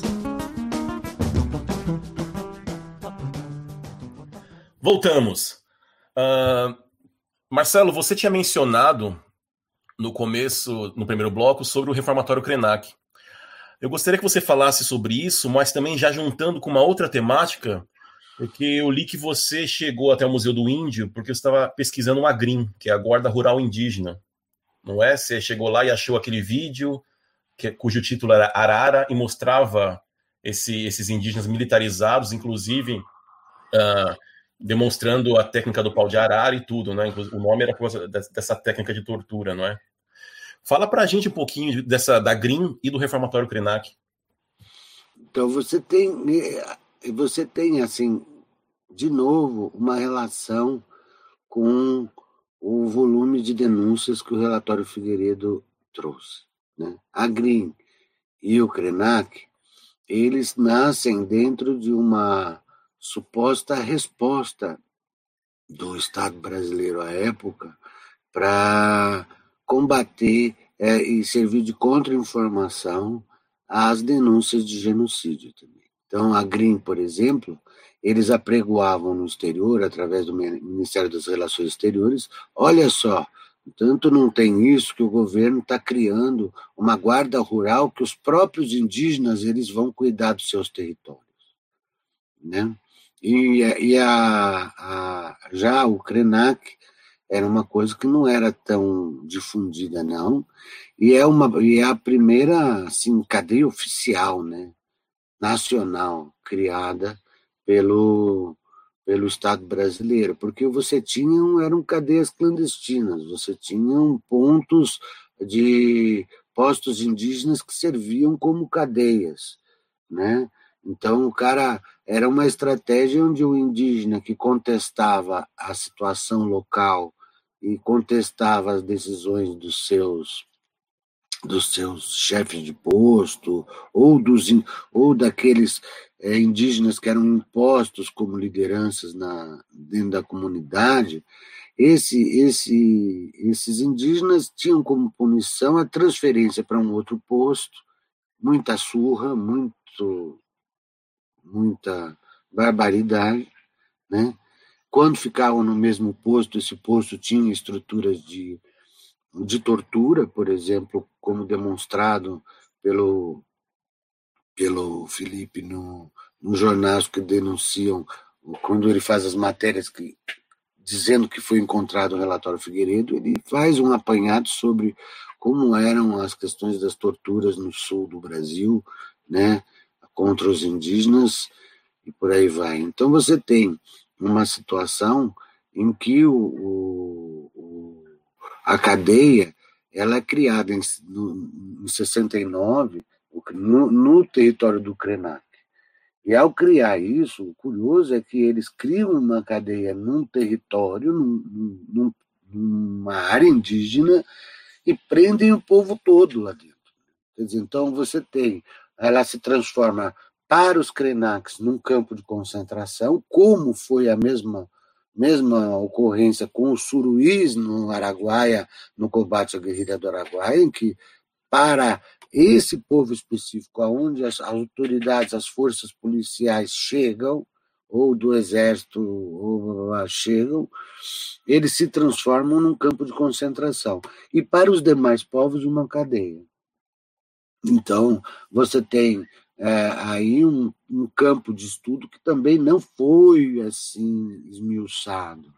Voltamos. Uh, Marcelo, você tinha mencionado no começo, no primeiro bloco, sobre o reformatório Krenak. Eu gostaria que você falasse sobre isso, mas também já juntando com uma outra temática porque eu li que você chegou até o Museu do Índio porque você estava pesquisando uma GRIM, que é a Guarda Rural Indígena. Não é? Você chegou lá e achou aquele vídeo que, cujo título era Arara e mostrava esse, esses indígenas militarizados, inclusive uh, demonstrando a técnica do pau de arara e tudo, né? O nome era dessa técnica de tortura, não é? Fala para a gente um pouquinho dessa da GRIM e do reformatório Krenak. Então você tem você tem assim de novo, uma relação com o volume de denúncias que o relatório Figueiredo trouxe. Né? A Green e o Krenak, eles nascem dentro de uma suposta resposta do Estado brasileiro à época para combater é, e servir de contra-informação às denúncias de genocídio também. Então, a Green, por exemplo, eles apregoavam no exterior, através do Ministério das Relações Exteriores, olha só, tanto não tem isso que o governo está criando uma guarda rural que os próprios indígenas eles vão cuidar dos seus territórios, né? E, e a, a, já o Krenak era uma coisa que não era tão difundida não e é uma e é a primeira assim cadeia oficial, né? Nacional criada pelo, pelo Estado brasileiro, porque você tinha eram cadeias clandestinas, você tinha pontos de postos indígenas que serviam como cadeias, né? Então o cara era uma estratégia onde o indígena que contestava a situação local e contestava as decisões dos seus dos seus chefes de posto ou dos ou daqueles é, indígenas que eram impostos como lideranças na, dentro da comunidade, esse, esse, esses indígenas tinham como punição a transferência para um outro posto, muita surra, muito, muita barbaridade, né? Quando ficavam no mesmo posto, esse posto tinha estruturas de, de tortura, por exemplo, como demonstrado pelo pelo Felipe no, no jornais que denunciam, quando ele faz as matérias que, dizendo que foi encontrado o relatório Figueiredo, ele faz um apanhado sobre como eram as questões das torturas no sul do Brasil, né, contra os indígenas e por aí vai. Então você tem uma situação em que o, o, o a cadeia ela é criada em, no, em 69 no, no território do Krenak. E ao criar isso, o curioso é que eles criam uma cadeia num território, num, num, numa área indígena, e prendem o povo todo lá dentro. Quer dizer, então você tem, ela se transforma para os Krenaks num campo de concentração, como foi a mesma mesma ocorrência com os suruís no Araguaia, no combate à guerrilha do Araguaia, em que para esse povo específico, aonde as autoridades, as forças policiais chegam, ou do exército, ou, lá chegam, eles se transformam num campo de concentração. E para os demais povos, uma cadeia. Então, você tem é, aí um, um, campo de estudo que também não foi assim esmiuçado,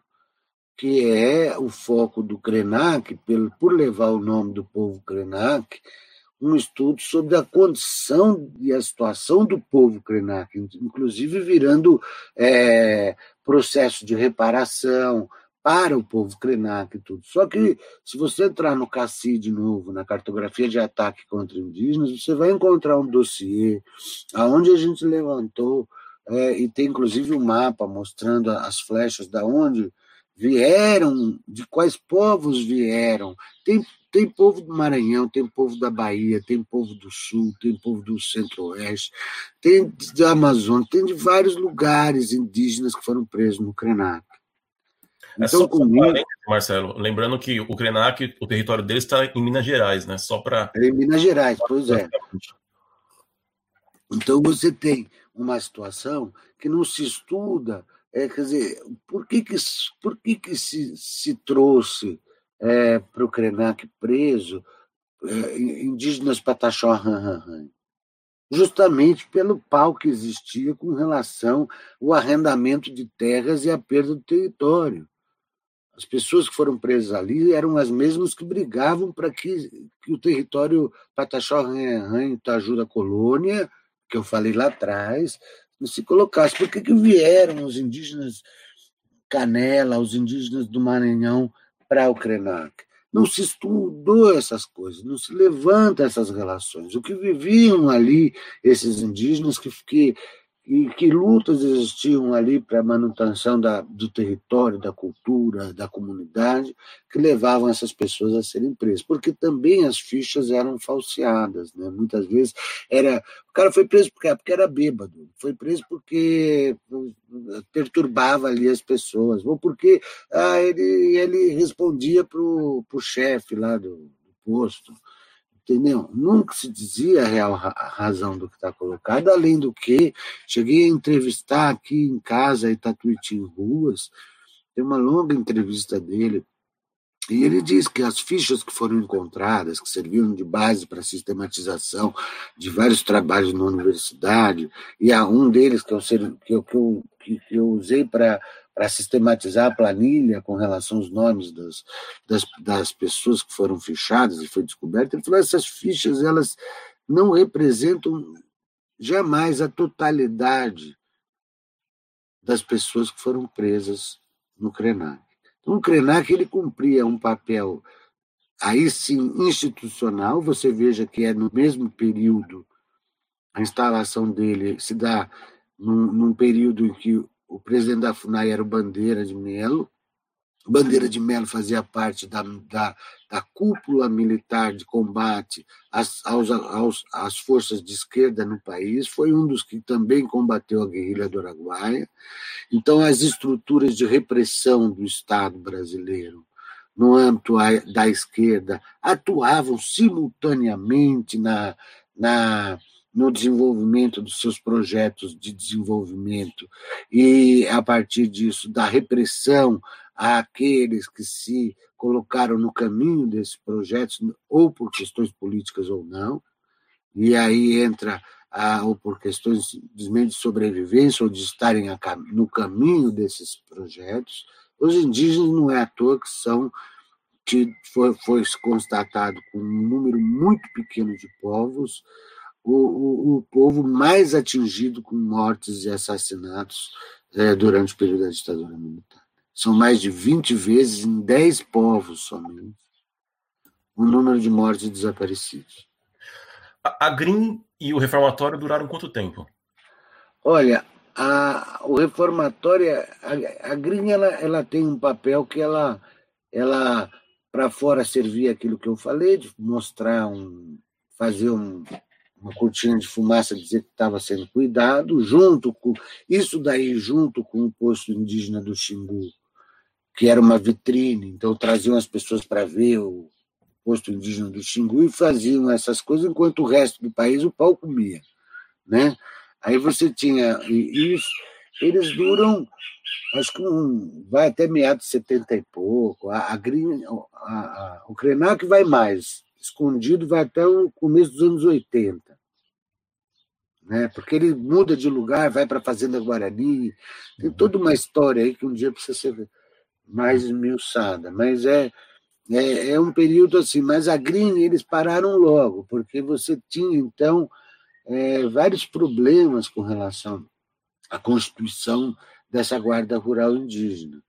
que é o foco do Krenak, pelo, por levar o nome do povo Krenak, um estudo sobre a condição e a situação do povo Krenak, inclusive virando é, processo de reparação, para o povo Krenak e tudo. Só que, se você entrar no CACI de novo, na cartografia de ataque contra indígenas, você vai encontrar um dossiê aonde a gente levantou, é, e tem inclusive um mapa mostrando as flechas da onde vieram, de quais povos vieram. Tem, tem povo do Maranhão, tem povo da Bahia, tem povo do Sul, tem povo do Centro-Oeste, tem da Amazônia, tem de vários lugares indígenas que foram presos no Krenak. É então, só comigo... Marcelo, lembrando que o Krenak, o território dele está em Minas Gerais, né? Só para. É em Minas Gerais, pois é. Então você tem uma situação que não se estuda, é, quer dizer, por que, que, por que, que se, se trouxe é, para o Krenak preso é, indígenas Pataxó justamente pelo pau que existia com relação ao arrendamento de terras e a perda do território. As pessoas que foram presas ali eram as mesmas que brigavam para que, que o território Pataxó Itaju da colônia, que eu falei lá atrás, se colocasse. Por que, que vieram os indígenas Canela, os indígenas do Maranhão para o Krenak? Não se estudou essas coisas, não se levanta essas relações. O que viviam ali esses indígenas que, que e que lutas existiam ali para a manutenção da, do território, da cultura, da comunidade, que levavam essas pessoas a serem presas, porque também as fichas eram falseadas, né? Muitas vezes era o cara foi preso porque, porque era bêbado, foi preso porque perturbava ali as pessoas, ou porque ah, ele, ele respondia para o chefe lá do, do posto entendeu? Nunca se dizia a real razão do que está colocado, além do que cheguei a entrevistar aqui em casa, Itatuiti em Ruas, tem uma longa entrevista dele, e ele diz que as fichas que foram encontradas, que serviram de base para a sistematização de vários trabalhos na universidade, e há um deles que eu, que eu, que eu usei para para sistematizar a planilha com relação aos nomes das, das, das, pessoas que foram fichadas e foi descoberto, ele falou essas fichas elas não representam jamais a totalidade das pessoas que foram presas no Krenak. Então, o Krenak ele cumpria um papel aí sim institucional, você veja que é no mesmo período a instalação dele se dá num, num período em que o presidente da FUNAI era o Bandeira de Melo. Bandeira de Melo fazia parte da, da, da cúpula militar de combate às, aos, aos, às forças de esquerda no país, foi um dos que também combateu a guerrilha do Araguaia. Então, as estruturas de repressão do Estado brasileiro no âmbito da esquerda atuavam simultaneamente na, na no desenvolvimento dos seus projetos de desenvolvimento e, a partir disso, da repressão àqueles que se colocaram no caminho desses projetos, ou por questões políticas ou não, e aí entra ou por questões de sobrevivência ou de estarem no caminho desses projetos. Os indígenas não é à toa que são que foi, foi constatado com um número muito pequeno de povos o, o, o povo mais atingido com mortes e assassinatos é, durante o período da ditadura militar. São mais de 20 vezes em 10 povos somente o número de mortes e desaparecidos. A, a Green e o reformatório duraram quanto tempo? Olha, a, o reformatório, a, a Green ela, ela tem um papel que ela, ela para fora servia aquilo que eu falei, de mostrar um, fazer um, uma cortina de fumaça dizer que estava sendo cuidado, junto com isso daí junto com o posto indígena do Xingu, que era uma vitrine, então traziam as pessoas para ver o posto indígena do Xingu e faziam essas coisas enquanto o resto do país o pau comia, né? Aí você tinha isso eles duram, acho que um, vai até meados de 70 e pouco. A, a, a, o Krenak vai mais, escondido vai até o começo dos anos 80. Né? Porque ele muda de lugar, vai para a Fazenda Guarani, tem toda uma história aí que um dia precisa ser mais esmiuçada, mas é, é, é um período assim, mas a Green eles pararam logo, porque você tinha então é, vários problemas com relação à constituição dessa guarda rural indígena,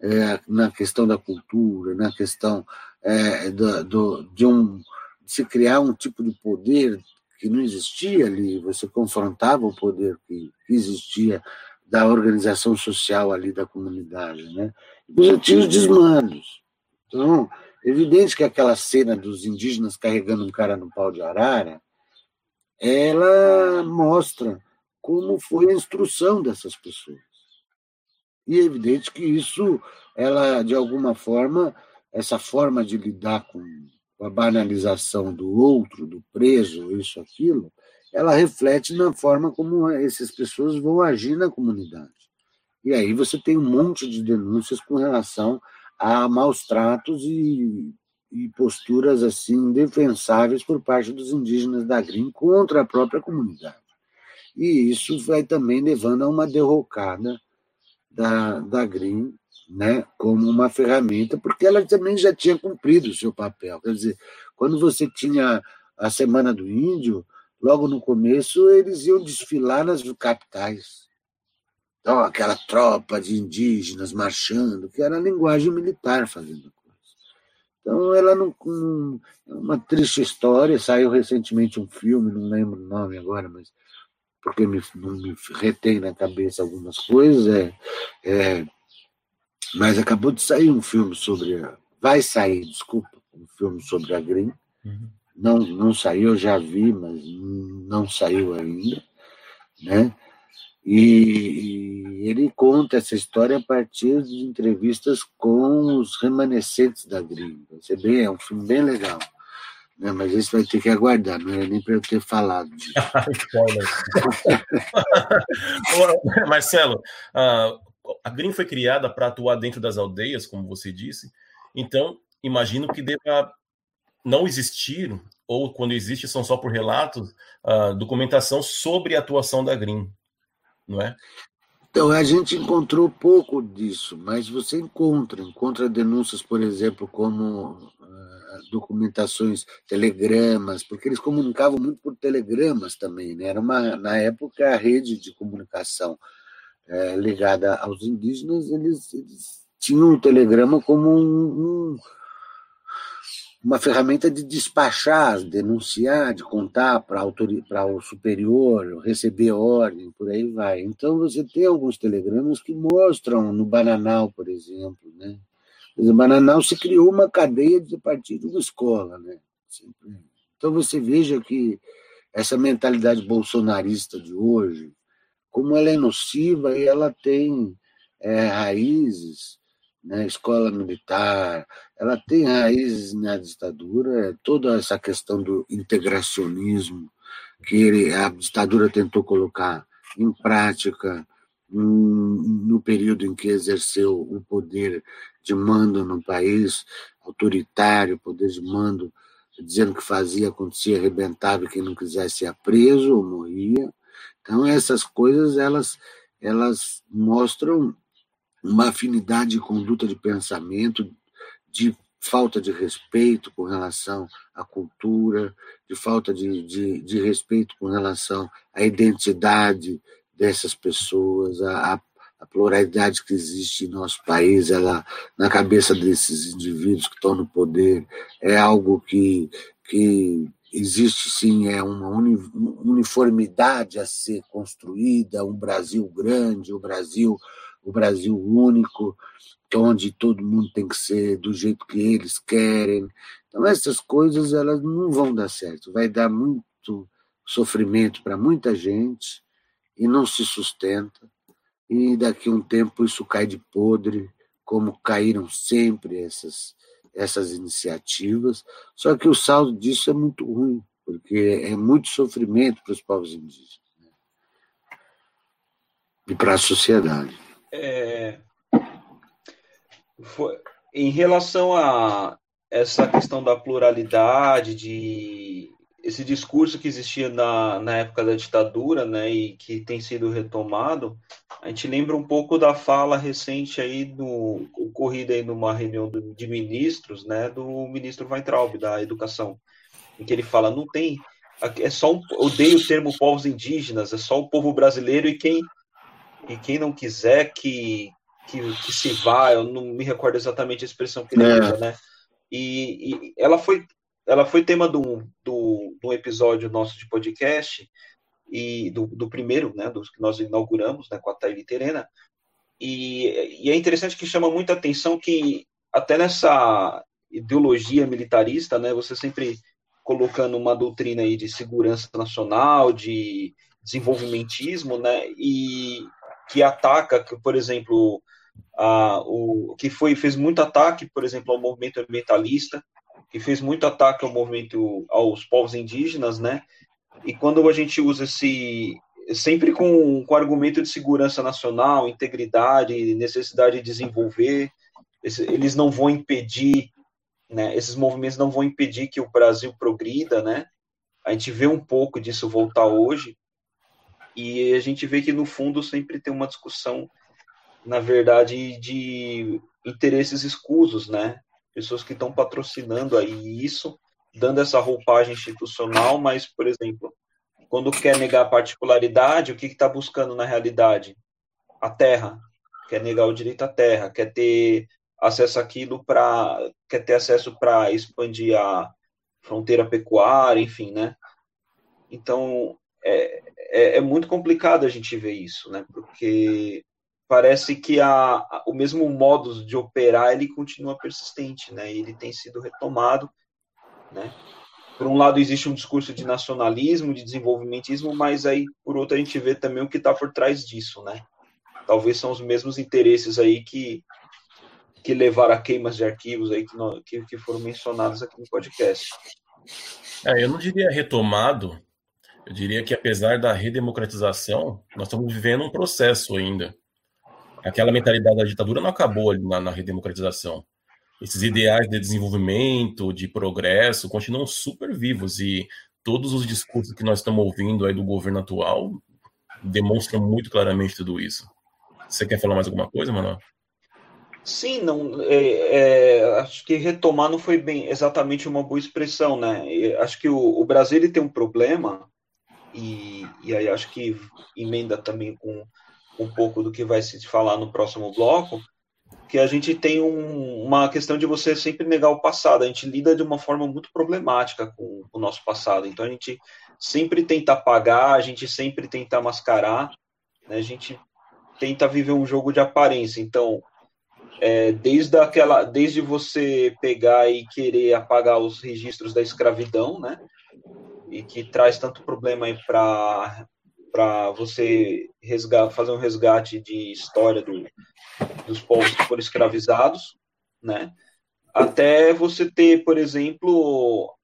é, na questão da cultura, na questão é, do, do, de, um, de se criar um tipo de poder que não existia ali, você confrontava o poder que existia da organização social ali da comunidade, né? Tinha os desmandos. Então, evidente que aquela cena dos indígenas carregando um cara no pau de arara, ela mostra como foi a instrução dessas pessoas. E é evidente que isso, ela de alguma forma, essa forma de lidar com a banalização do outro, do preso, isso, aquilo, ela reflete na forma como essas pessoas vão agir na comunidade. E aí você tem um monte de denúncias com relação a maus tratos e, e posturas assim indefensáveis por parte dos indígenas da GRIM contra a própria comunidade. E isso vai também levando a uma derrocada da, da GRIM né, como uma ferramenta, porque ela também já tinha cumprido o seu papel. Quer dizer, quando você tinha a Semana do Índio, logo no começo eles iam desfilar nas capitais. Então, aquela tropa de indígenas marchando, que era a linguagem militar fazendo coisa. Então, ela não. não é uma triste história. Saiu recentemente um filme, não lembro o nome agora, mas porque me, não me retém na cabeça algumas coisas. É, é mas acabou de sair um filme sobre. A, vai sair, desculpa, um filme sobre a Green. Uhum. Não, não saiu, eu já vi, mas não saiu ainda. Né? E, e, ele conta essa história a partir de entrevistas com os remanescentes da Green. Vai bem, é um filme bem legal. Né? Mas esse vai ter que aguardar, não era nem para eu ter falado disso. Marcelo, uh, a Green foi criada para atuar dentro das aldeias, como você disse. Então, imagino que deva não existir, ou quando existe, são só por relatos, uh, documentação sobre a atuação da Green, não é? Então, a gente encontrou pouco disso, mas você encontra, encontra denúncias, por exemplo, como uh, documentações, telegramas, porque eles comunicavam muito por telegramas também, né? Era uma, na época, a rede de comunicação é, ligada aos indígenas, eles, eles, tinham o telegrama como um, um, uma ferramenta de despachar, denunciar, de contar para o superior, receber ordem, por aí vai. Então você tem alguns telegramas que mostram no Bananal, por exemplo, né? No Bananal se criou uma cadeia de partir de uma escola, né? Então você veja que essa mentalidade bolsonarista de hoje, como ela é nociva e ela tem é, raízes né, escola militar, ela tem raízes na ditadura, toda essa questão do integracionismo que ele, a ditadura tentou colocar em prática no período em que exerceu o poder de mando no país, autoritário, poder de mando, dizendo que fazia, acontecia, arrebentava, quem não quisesse ia preso ou morria. Então essas coisas elas elas mostram uma afinidade de conduta de pensamento, de falta de respeito com relação à cultura, de falta de, de, de respeito com relação à identidade dessas pessoas, a, a, pluralidade que existe em nosso país, ela na cabeça desses indivíduos que estão no poder é algo que, que existe sim é uma uniformidade a ser construída, um Brasil grande, o um Brasil, o Brasil único, onde todo mundo tem que ser do jeito que eles querem. Então essas coisas elas não vão dar certo, vai dar muito sofrimento para muita gente e não se sustenta. E daqui a um tempo isso cai de podre, como caíram sempre essas essas iniciativas, só que o saldo disso é muito ruim, porque é muito sofrimento para os povos indígenas. Né? e para a sociedade. É, foi, em relação a essa questão da pluralidade, de esse discurso que existia na, na época da ditadura, né, e que tem sido retomado, a gente lembra um pouco da fala recente aí do ocorrida aí numa reunião de ministros, né, do ministro Weintraub da Educação, em que ele fala não tem é só um, odeio o termo povos indígenas, é só o povo brasileiro e quem e quem não quiser que que, que se vá, eu não me recordo exatamente a expressão que ele é. usa, né? E, e, ela foi ela foi tema do, do, do episódio nosso de podcast e do, do primeiro, né, dos que nós inauguramos, né, com a Thaili Terena. E, e é interessante que chama muita atenção que até nessa ideologia militarista, né, você sempre colocando uma doutrina aí de segurança nacional, de desenvolvimentismo, né, e que ataca, que, por exemplo, a, o que foi fez muito ataque, por exemplo, ao movimento ambientalista, que fez muito ataque ao movimento aos povos indígenas, né? E quando a gente usa esse sempre com, com argumento de segurança nacional, integridade, necessidade de desenvolver, eles não vão impedir, né? Esses movimentos não vão impedir que o Brasil progrida, né? A gente vê um pouco disso voltar hoje e a gente vê que no fundo sempre tem uma discussão, na verdade, de interesses escusos, né? pessoas que estão patrocinando aí isso, dando essa roupagem institucional, mas, por exemplo, quando quer negar a particularidade, o que está buscando na realidade? A terra. Quer negar o direito à terra, quer ter acesso àquilo para. quer ter acesso para expandir a fronteira pecuária, enfim, né? Então, é, é, é, muito complicado a gente ver isso, né? Porque parece que a, a, o mesmo modo de operar ele continua persistente, né? Ele tem sido retomado, né? Por um lado existe um discurso de nacionalismo, de desenvolvimentismo, mas aí por outro a gente vê também o que está por trás disso, né? Talvez são os mesmos interesses aí que que levaram a queimas de arquivos aí que, não, que, que foram mencionados aqui no podcast. É, eu não diria retomado, eu diria que apesar da redemocratização, nós estamos vivendo um processo ainda aquela mentalidade da ditadura não acabou ali na, na redemocratização. Esses ideais de desenvolvimento, de progresso, continuam super vivos e todos os discursos que nós estamos ouvindo aí do governo atual demonstram muito claramente tudo isso. Você quer falar mais alguma coisa, Manuel? Sim, não, é, é, acho que retomar não foi bem exatamente uma boa expressão, né? acho que o, o Brasil ele tem um problema e, e aí acho que emenda também com um pouco do que vai se falar no próximo bloco, que a gente tem um, uma questão de você sempre negar o passado. A gente lida de uma forma muito problemática com o nosso passado. Então a gente sempre tenta apagar, a gente sempre tenta mascarar, né? a gente tenta viver um jogo de aparência. Então, é, desde aquela, desde você pegar e querer apagar os registros da escravidão, né? E que traz tanto problema para para você resgatar, fazer um resgate de história do, dos povos que foram escravizados, né? Até você ter, por exemplo,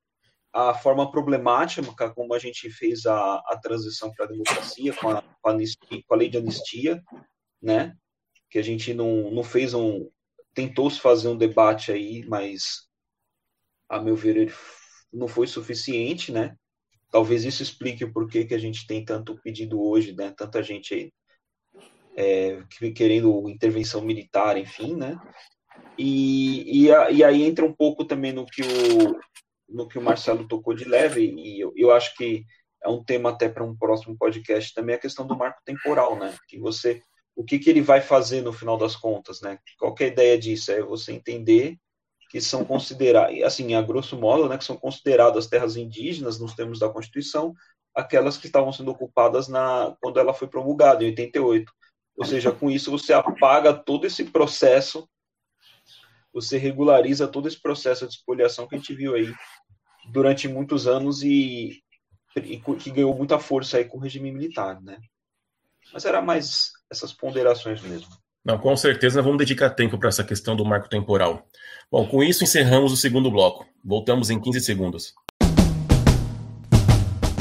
a forma problemática como a gente fez a, a transição para a democracia com a, com a, anistia, com a lei de anistia, né? Que a gente não, não fez um tentou-se fazer um debate aí, mas a meu ver ele não foi suficiente, né? Talvez isso explique o porquê que a gente tem tanto pedido hoje, né? Tanta gente aí é, querendo intervenção militar, enfim, né? E, e, e, aí entra um pouco também no que o, no que o Marcelo tocou de leve, e eu, eu acho que é um tema até para um próximo podcast também, a questão do marco temporal, né? Que você, o que, que ele vai fazer no final das contas, né? Qual é a ideia disso? É você entender que são consideradas, assim, a grosso modo, né, que são consideradas terras indígenas nos termos da Constituição, aquelas que estavam sendo ocupadas na quando ela foi promulgada em 88. Ou seja, com isso você apaga todo esse processo, você regulariza todo esse processo de expoliação que a gente viu aí durante muitos anos e, e que ganhou muita força aí com o regime militar, né? Mas era mais essas ponderações mesmo. Não, com certeza vamos dedicar tempo para essa questão do marco temporal. Bom, com isso encerramos o segundo bloco. Voltamos em 15 segundos.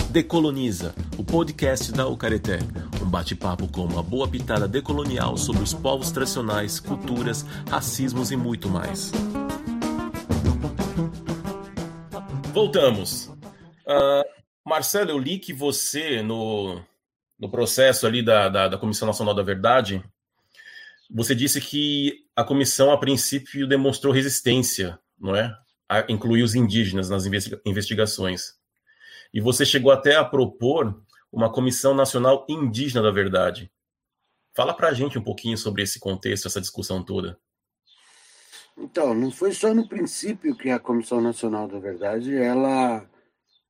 Decoloniza, o podcast da Ucareté, um bate-papo com uma boa pitada decolonial sobre os povos tradicionais, culturas, racismos e muito mais. Voltamos. Uh, Marcelo, eu li que você, no, no processo ali da, da, da Comissão Nacional da Verdade, você disse que a comissão, a princípio, demonstrou resistência, não é? A incluir os indígenas nas investigações. E você chegou até a propor uma Comissão Nacional Indígena da Verdade. Fala para a gente um pouquinho sobre esse contexto, essa discussão toda. Então, não foi só no princípio que a Comissão Nacional da Verdade ela,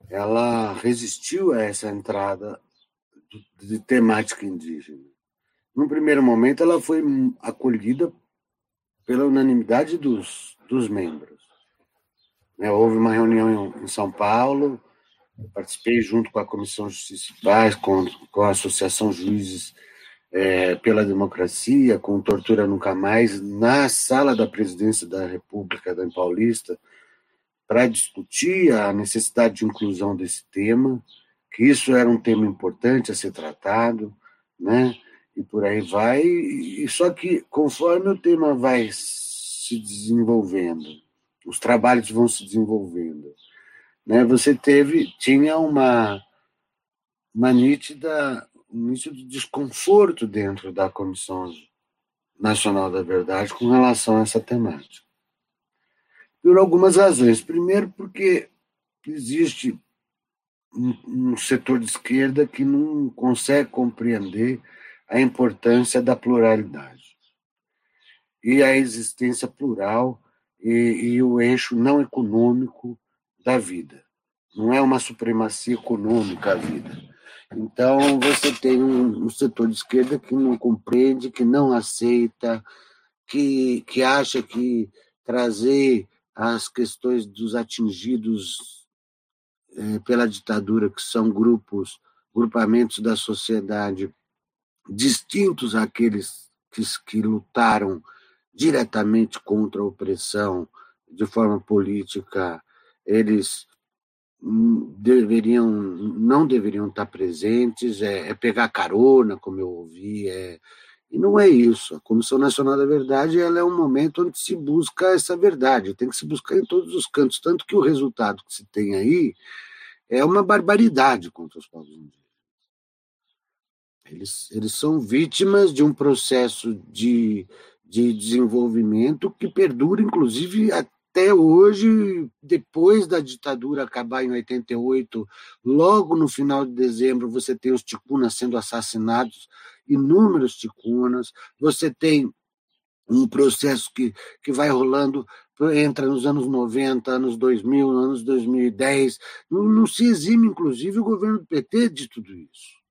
ela resistiu a essa entrada de, de temática indígena. No primeiro momento, ela foi acolhida pela unanimidade dos, dos membros. Né, houve uma reunião em São Paulo, participei junto com a Comissão Justiça e Paz, com, com a Associação Juízes é, pela Democracia, com Tortura Nunca Mais, na sala da Presidência da República da Paulista, para discutir a necessidade de inclusão desse tema, que isso era um tema importante a ser tratado, né? E por aí vai. E só que conforme o tema vai se desenvolvendo, os trabalhos vão se desenvolvendo, né? Você teve tinha uma uma nítida um nítido desconforto dentro da Comissão Nacional da Verdade com relação a essa temática. Por algumas razões. Primeiro, porque existe um, um setor de esquerda que não consegue compreender a importância da pluralidade e a existência plural e, e, o eixo não econômico da vida. Não é uma supremacia econômica a vida. Então, você tem um, um setor de esquerda que não compreende, que não aceita, que, que acha que trazer as questões dos atingidos eh, pela ditadura, que são grupos, grupamentos da sociedade distintos àqueles que, que lutaram diretamente contra a opressão de forma política, eles deveriam não deveriam estar presentes, é, é, pegar carona, como eu ouvi, é, e não é isso. A Comissão Nacional da Verdade ela é um momento onde se busca essa verdade, tem que se buscar em todos os cantos, tanto que o resultado que se tem aí é uma barbaridade contra os povos indígenas. Eles, eles são vítimas de um processo de, de desenvolvimento que perdura, inclusive, até hoje, depois da ditadura acabar em 88, logo no final de dezembro, você tem os ticunas sendo assassinados, inúmeros ticunas, você tem um processo que, que vai rolando, entra nos anos 90, anos 2000, anos 2010, não, não se exime, inclusive, o governo do PT de tudo isso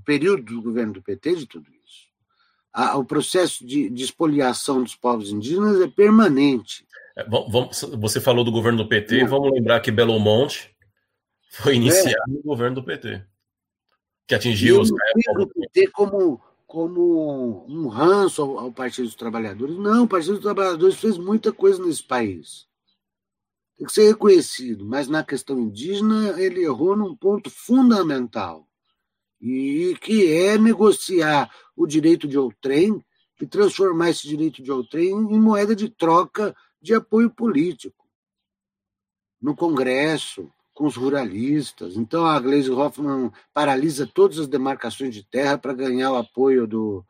o período do governo do PT de tudo isso. A, o processo de, de expoliação dos povos indígenas é permanente. É, vamos, você falou do governo do PT, vamos lembrar que Belo Monte foi iniciado é. no governo do PT, que atingiu os do PT como como um ranço ao, ao, Partido dos Trabalhadores. Não, o Partido dos Trabalhadores fez muita coisa nesse país. Tem que ser reconhecido, mas na questão indígena ele errou num ponto fundamental e que é negociar o direito de outrem e transformar esse direito de outrem em moeda de troca de apoio político no Congresso, com os ruralistas. Então a Gleisi Hoffmann paralisa todas as demarcações de terra para ganhar o apoio do,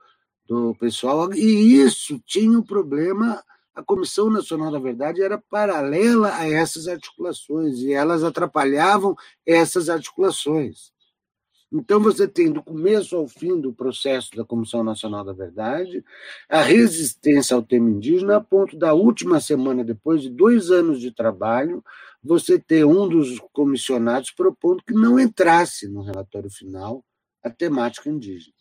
do pessoal. E isso tinha um problema. A Comissão Nacional da Verdade era paralela a essas articulações e elas atrapalhavam essas articulações. Então, você tem do começo ao fim do processo da Comissão Nacional da Verdade a resistência ao tema indígena, a ponto da última semana, depois de dois anos de trabalho, você ter um dos comissionados propondo que não entrasse no relatório final a temática indígena.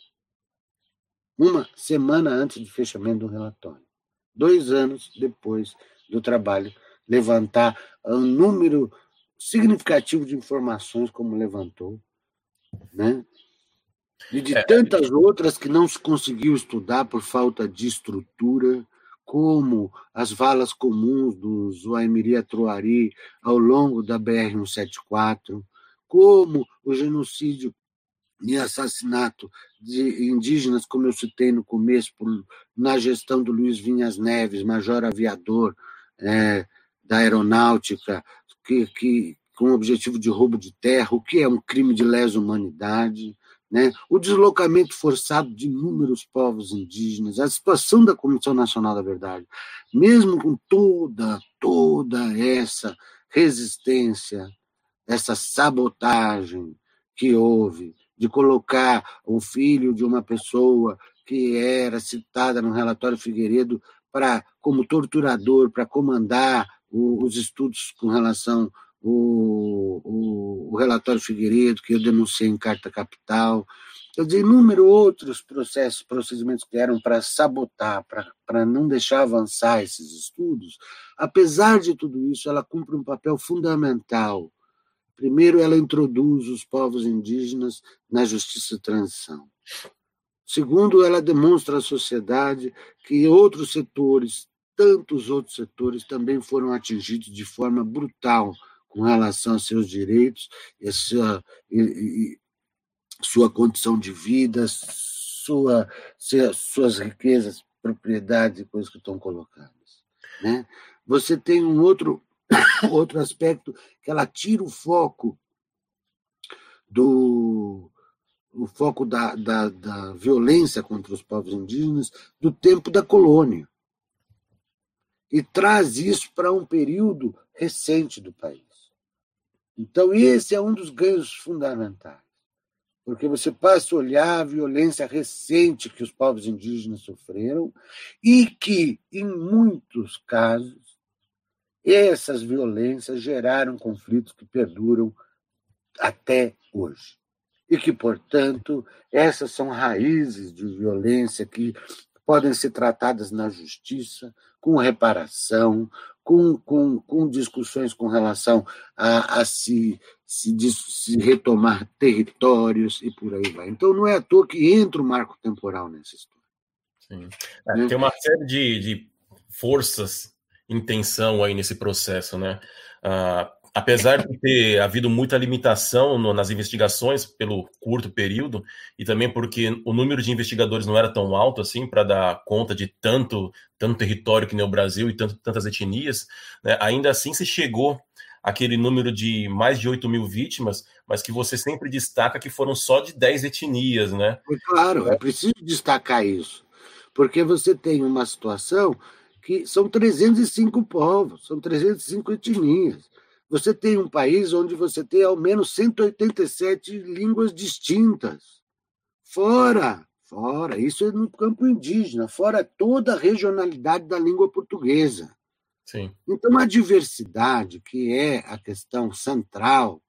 Uma semana antes do fechamento do relatório. Dois anos depois do trabalho levantar um número significativo de informações, como levantou, né? E de é. tantas outras que não se conseguiu estudar por falta de estrutura, como as valas comuns do Zuaimiri Troari ao longo da BR-174, como o genocídio e assassinato de indígenas, como eu citei no começo, por, na gestão do Luiz Vinhas Neves, major aviador é, da aeronáutica, que, que, com o objetivo de roubo de terra, o que é um crime de lesa humanidade, né? o deslocamento forçado de inúmeros povos indígenas, a situação da Comissão Nacional da Verdade, mesmo com toda, toda essa resistência, essa sabotagem que houve de colocar o filho de uma pessoa que era citada no relatório Figueiredo para como torturador, para comandar o, os estudos com relação o, o, o, relatório Figueiredo, que eu denunciei em carta capital, quer dizer, inúmeros outros processos, procedimentos que eram para sabotar, para não deixar avançar esses estudos, apesar de tudo isso, ela cumpre um papel fundamental. Primeiro, ela introduz os povos indígenas na justiça de transição. Segundo, ela demonstra à sociedade que outros setores, tantos outros setores, também foram atingidos de forma brutal com relação a seus direitos e, sua, e, e sua condição de vida, sua, suas riquezas, propriedades e coisas que estão colocadas. Né? Você tem um outro outro aspecto que ela tira o foco do o foco da, da, da violência contra os povos indígenas do tempo da colônia e traz isso para um período recente do país. Então, esse é um dos ganhos fundamentais, porque você passa a olhar a violência recente que os povos indígenas sofreram e que, em muitos casos, essas violências geraram conflitos que perduram até hoje. E que, portanto, essas são raízes de violência que podem ser tratadas na justiça, com reparação, com, com, com discussões com relação a, a se, se, se, retomar territórios e por aí vai. Então, não é à toa que entra o marco temporal nessa história. Sim. É, tem uma série de, de forças intenção aí nesse processo, né? Ah, apesar de ter havido muita limitação no, nas investigações pelo curto período e também porque o número de investigadores não era tão alto assim para dar conta de tanto tanto território que nem o Brasil e tanto, tantas etnias, né? ainda assim se chegou aquele número de mais de 8 mil vítimas, mas que você sempre destaca que foram só de 10 etnias, né? Claro, é preciso destacar isso, porque você tem uma situação que são 305 povos, são 305 etnias. Você tem um país onde você tem ao menos 187 línguas distintas. Fora, fora, isso é no campo indígena, fora toda a regionalidade da língua portuguesa. Sim. Então, a diversidade, que é a questão central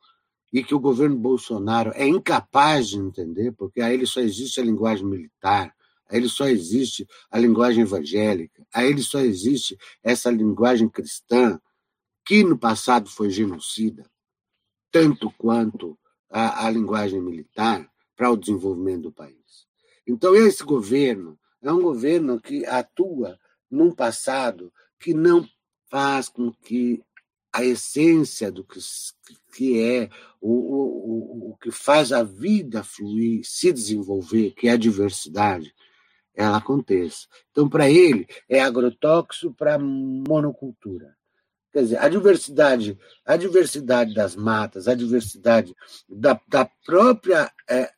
e que o governo Bolsonaro é incapaz de entender, porque a ele só existe a linguagem militar, a ele só existe a linguagem evangélica, a ele só existe essa linguagem cristã, que no passado foi genocida, tanto quanto a, a linguagem militar, para o desenvolvimento do país. Então, esse governo é um governo que atua num passado que não faz com que a essência do que, que é o, o, o que faz a vida fluir, se desenvolver, que é a diversidade, ela aconteça. Então, para ele, é agrotóxico para monocultura. Quer dizer, a diversidade, a diversidade das matas, a diversidade da, da própria é,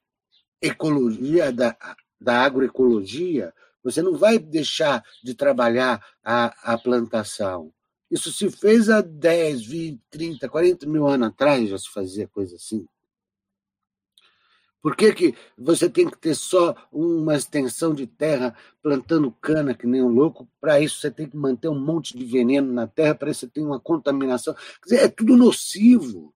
ecologia, da, da agroecologia, você não vai deixar de trabalhar a, a plantação. Isso se fez há 10, 20, 30, 40 mil anos atrás, já se fazia coisa assim. Por que, que você tem que ter só uma extensão de terra plantando cana que nem um louco? Para isso você tem que manter um monte de veneno na terra, para isso você tem uma contaminação. Quer dizer, é tudo nocivo.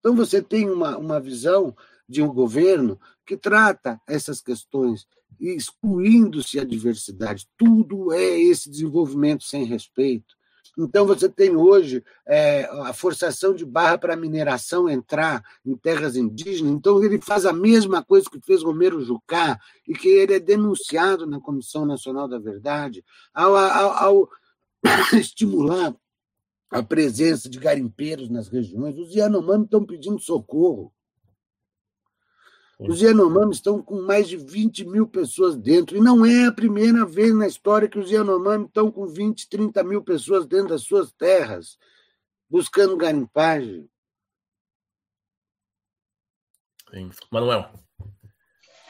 Então você tem uma, uma visão de um governo que trata essas questões excluindo-se a diversidade. Tudo é esse desenvolvimento sem respeito. Então, você tem hoje é, a forçação de barra para a mineração entrar em terras indígenas. Então, ele faz a mesma coisa que fez Romero Jucá e que ele é denunciado na Comissão Nacional da Verdade ao, ao, ao estimular a presença de garimpeiros nas regiões. Os Yanomami estão pedindo socorro. Os Yanomami estão com mais de 20 mil pessoas dentro. E não é a primeira vez na história que os Yanomami estão com 20, 30 mil pessoas dentro das suas terras, buscando garimpagem. Sim. Manuel.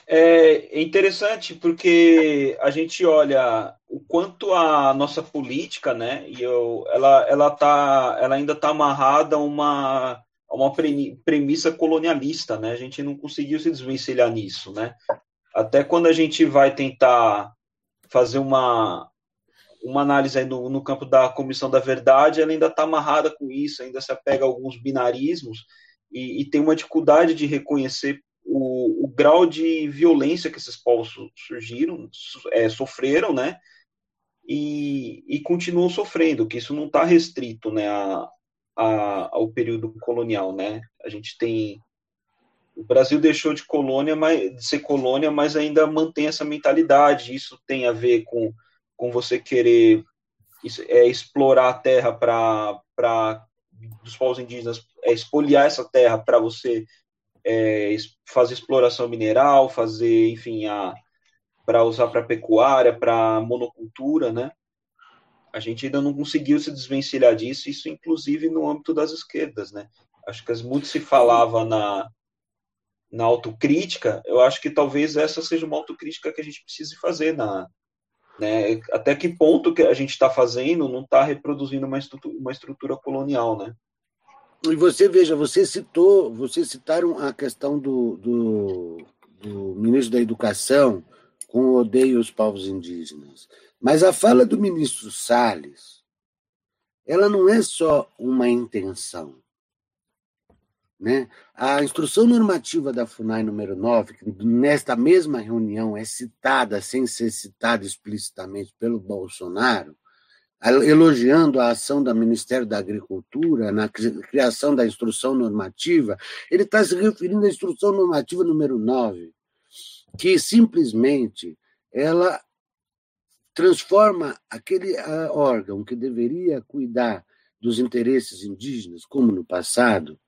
É interessante porque a gente olha o quanto a nossa política, né, e eu, ela, ela, tá, ela ainda está amarrada a uma, a uma premissa colonialista, né? A gente não conseguiu se desvencilhar nisso, né? Até quando a gente vai tentar fazer uma, uma análise aí no, no campo da comissão da verdade, ela ainda está amarrada com isso, ainda se apega a alguns binarismos e, e tem uma dificuldade de reconhecer o, o, grau de violência que esses povos surgiram, é, sofreram, né? E, e, continuam sofrendo, que isso não está restrito, né, a, a, ao período colonial, né? A gente tem o Brasil deixou de colônia, mas de ser colônia, mas ainda mantém essa mentalidade. Isso tem a ver com, com você querer é, explorar a terra para dos povos indígenas, é, espoliar essa terra para você é, fazer exploração mineral, fazer, enfim, a para usar para pecuária, para monocultura, né? A gente ainda não conseguiu se desvencilhar disso, isso inclusive no âmbito das esquerdas, né? Acho que muito se falava na, na autocrítica, eu acho que talvez essa seja uma autocrítica que a gente precise fazer na, né? Até que ponto que a gente está fazendo não está reproduzindo uma estrutura, uma estrutura colonial, né? E você veja, você citou, vocês citaram a questão do, do, do ministro da Educação com o odeio aos povos indígenas. Mas a fala do ministro Salles, ela não é só uma intenção. Né? A instrução normativa da FUNAI número 9, que nesta mesma reunião é citada, sem ser citada explicitamente pelo Bolsonaro, elogiando a ação do Ministério da Agricultura na criação da instrução normativa, ele está se referindo à instrução normativa número 9, que simplesmente ela transforma aquele órgão que deveria cuidar dos interesses indígenas, como no passado,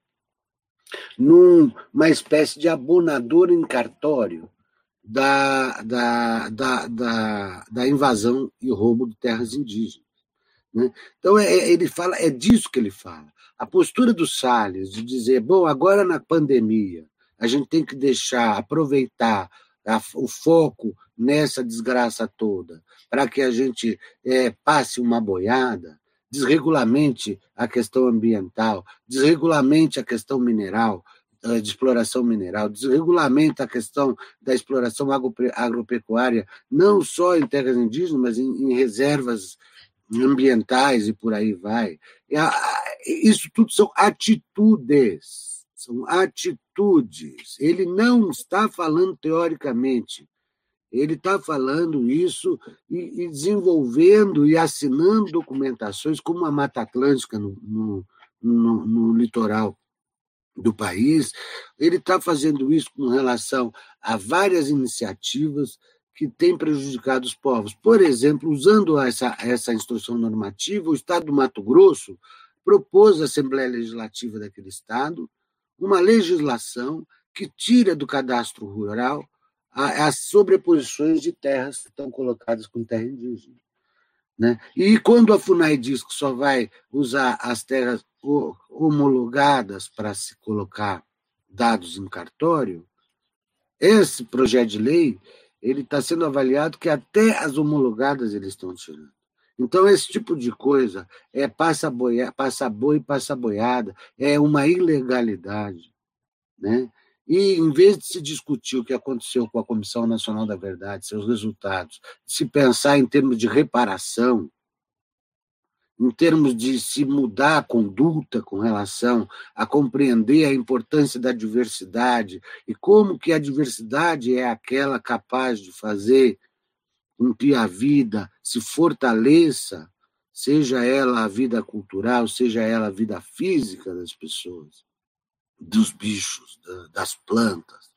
numa espécie de abonador em cartório da, da, da, da, da invasão e roubo de terras indígenas. Né? Então, é, é, ele fala, é disso que ele fala. A postura do Salles de dizer, bom, agora na pandemia, a gente tem que deixar, aproveitar a, o foco nessa desgraça toda, para que a gente é, passe uma boiada, desregulamente a questão ambiental, desregulamente a questão mineral, eh, de exploração mineral, desregulamenta a questão da exploração agropecuária, não só em terras indígenas, mas em, em reservas ambientais e por aí vai. Isso tudo são atitudes, são atitudes. Ele não está falando teoricamente, ele está falando isso e, e, desenvolvendo e assinando documentações como a Mata Atlântica no, no, no, no litoral do país. Ele está fazendo isso com relação a várias iniciativas que têm prejudicado os povos. Por exemplo, usando essa, essa instrução normativa, o Estado do Mato Grosso propôs à Assembleia Legislativa daquele Estado uma legislação que tira do cadastro rural as sobreposições de terras que estão colocadas com terra indígena. Né? E quando a FUNAI diz que só vai usar as terras homologadas para se colocar dados em cartório, esse projeto de lei ele está sendo avaliado que até as homologadas eles estão tirando. Então, esse tipo de coisa é passa, boia, passa boi, passa boiada, é uma ilegalidade. Né? E, em vez de se discutir o que aconteceu com a Comissão Nacional da Verdade, seus resultados, se pensar em termos de reparação, em termos de se mudar a conduta com relação a compreender a importância da diversidade e como que a diversidade é aquela capaz de fazer com que a vida se fortaleça, seja ela a vida cultural, seja ela a vida física das pessoas, dos bichos, das plantas.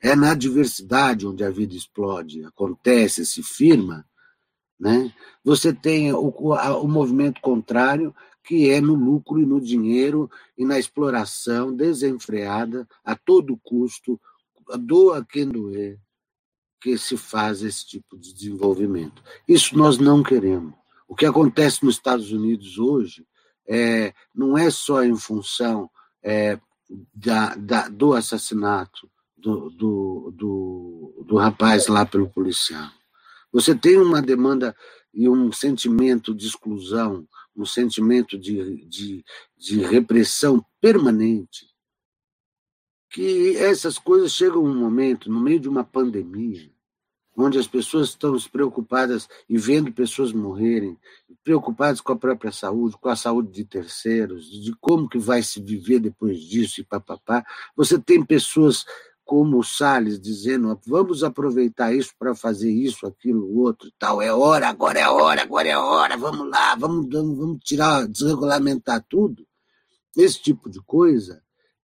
É na diversidade onde a vida explode, acontece, se firma, né? Você tem o, o movimento contrário, que é no lucro e no dinheiro e na exploração desenfreada a todo custo doa quem doer, que se faz esse tipo de desenvolvimento. Isso nós não queremos. O que acontece nos Estados Unidos hoje é, não é só em função é, da, da, do assassinato do, do, do, do rapaz lá pelo policial. Você tem uma demanda e um sentimento de exclusão, um sentimento de, de, de repressão permanente, que essas coisas chegam um momento, no meio de uma pandemia, onde as pessoas estão preocupadas e vendo pessoas morrerem, preocupadas com a própria saúde, com a saúde de terceiros, de como que vai se viver depois disso e papapá. Você tem pessoas como o Salles dizendo, vamos aproveitar isso para fazer isso, aquilo, outro tal. É hora, agora é hora, agora é hora, vamos lá, vamos, vamos, vamos tirar, desregulamentar tudo. Esse tipo de coisa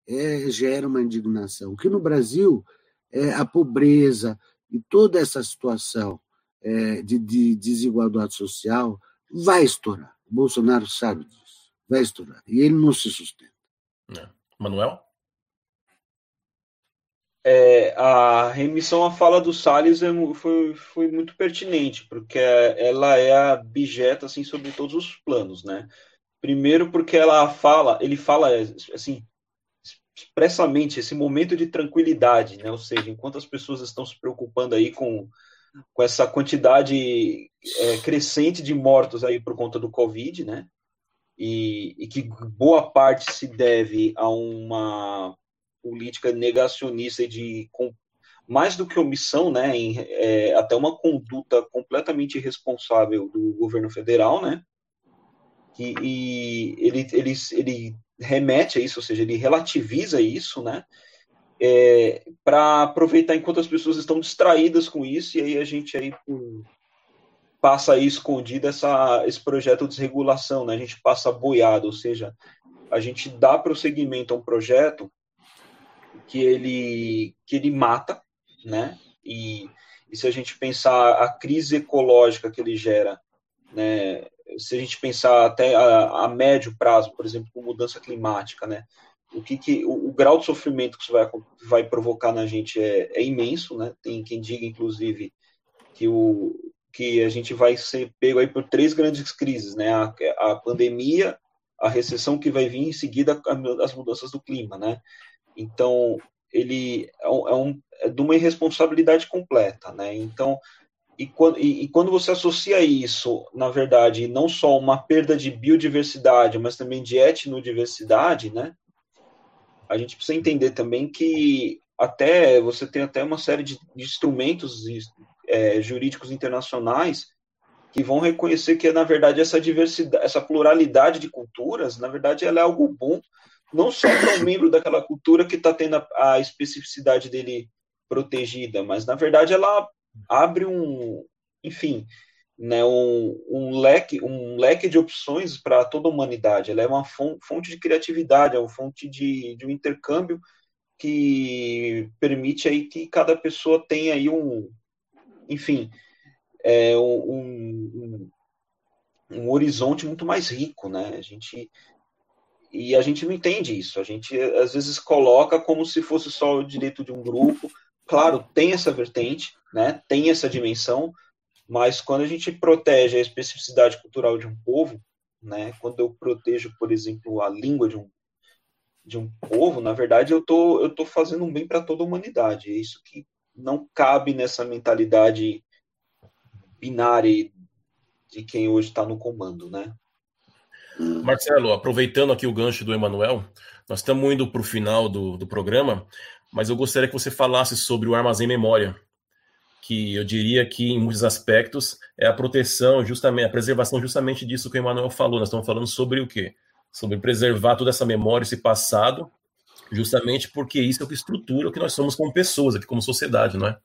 é, gera uma indignação. Que no Brasil, é, a pobreza, e toda essa situação é, de, de, desigualdade social vai estourar. O Bolsonaro sabe disso. Vai estourar. E ele não se sustenta. É. Manuel? É, a remissão à fala do Salles é foi, foi muito pertinente, porque ela é abjeta assim, sobre todos os planos. Né? Primeiro, porque ela fala, ele fala assim, expressamente esse momento de tranquilidade, né? Ou seja, enquanto as pessoas estão se preocupando aí com, com essa quantidade é, crescente de mortos aí por conta do Covid, né? E, e, que boa parte se deve a uma política negacionista de com, mais do que omissão, né? Em, é, até uma conduta completamente irresponsável do governo federal, né? Que, e ele, ele, ele remete a isso, ou seja, ele relativiza isso, né? É, para aproveitar enquanto as pessoas estão distraídas com isso, e aí a gente aí passa aí escondido essa, esse projeto de desregulação, né? A gente passa boiado, ou seja, a gente dá prosseguimento a um projeto que ele, que ele mata, né? E, e se a gente pensar a crise ecológica que ele gera, né? Se a gente pensar até a, a, médio prazo, por exemplo, com mudança climática, né? O que, que o, o, grau de sofrimento que isso vai, vai provocar na gente é, é, imenso, né? Tem quem diga, inclusive, que o que a gente vai ser pego aí por três grandes crises, né? A, a pandemia, a recessão que vai vir em seguida as mudanças do clima, né? Então ele é, um, é, um, é de uma irresponsabilidade completa, né? Então e quando, e, e quando você associa isso, na verdade, não só uma perda de biodiversidade, mas também de etnodiversidade, né? A gente precisa entender também que até você tem até uma série de, de instrumentos é, jurídicos internacionais que vão reconhecer que na verdade essa diversidade, essa pluralidade de culturas, na verdade, ela é algo bom, não só para um membro daquela cultura que está tendo a, a especificidade dele protegida, mas na verdade ela abre um, enfim, né, um, um, leque, um leque de opções para toda a humanidade. Ela é uma fonte de criatividade, é uma fonte de, de um intercâmbio que permite aí que cada pessoa tenha aí um, enfim, é, um, um, um horizonte muito mais rico, né? A gente e a gente não entende isso. A gente às vezes coloca como se fosse só o direito de um grupo. Claro, tem essa vertente, né? Tem essa dimensão, mas quando a gente protege a especificidade cultural de um povo, né? Quando eu protejo, por exemplo, a língua de um de um povo, na verdade, eu tô eu tô fazendo um bem para toda a humanidade. É isso que não cabe nessa mentalidade binária de quem hoje está no comando, né? Marcelo, aproveitando aqui o gancho do Emanuel, nós estamos indo para o final do, do programa, mas eu gostaria que você falasse sobre o armazém memória, que eu diria que em muitos aspectos é a proteção, justamente a preservação justamente disso que o Emmanuel falou. Nós estamos falando sobre o quê? Sobre preservar toda essa memória, esse passado, justamente porque isso é o que estrutura o que nós somos como pessoas, aqui como sociedade, não é?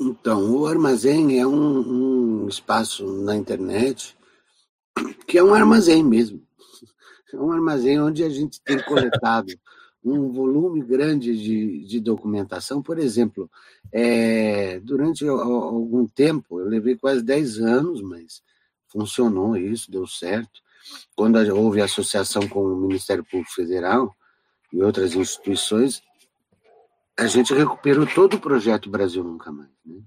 Então, o armazém é um, um espaço na internet que é um armazém mesmo. É um armazém onde a gente tem coletado um volume grande de, de documentação. Por exemplo, é, durante algum tempo, eu levei quase 10 anos, mas funcionou isso, deu certo. Quando houve associação com o Ministério Público Federal e outras instituições, a gente recuperou todo o projeto Brasil Nunca Mais. Né?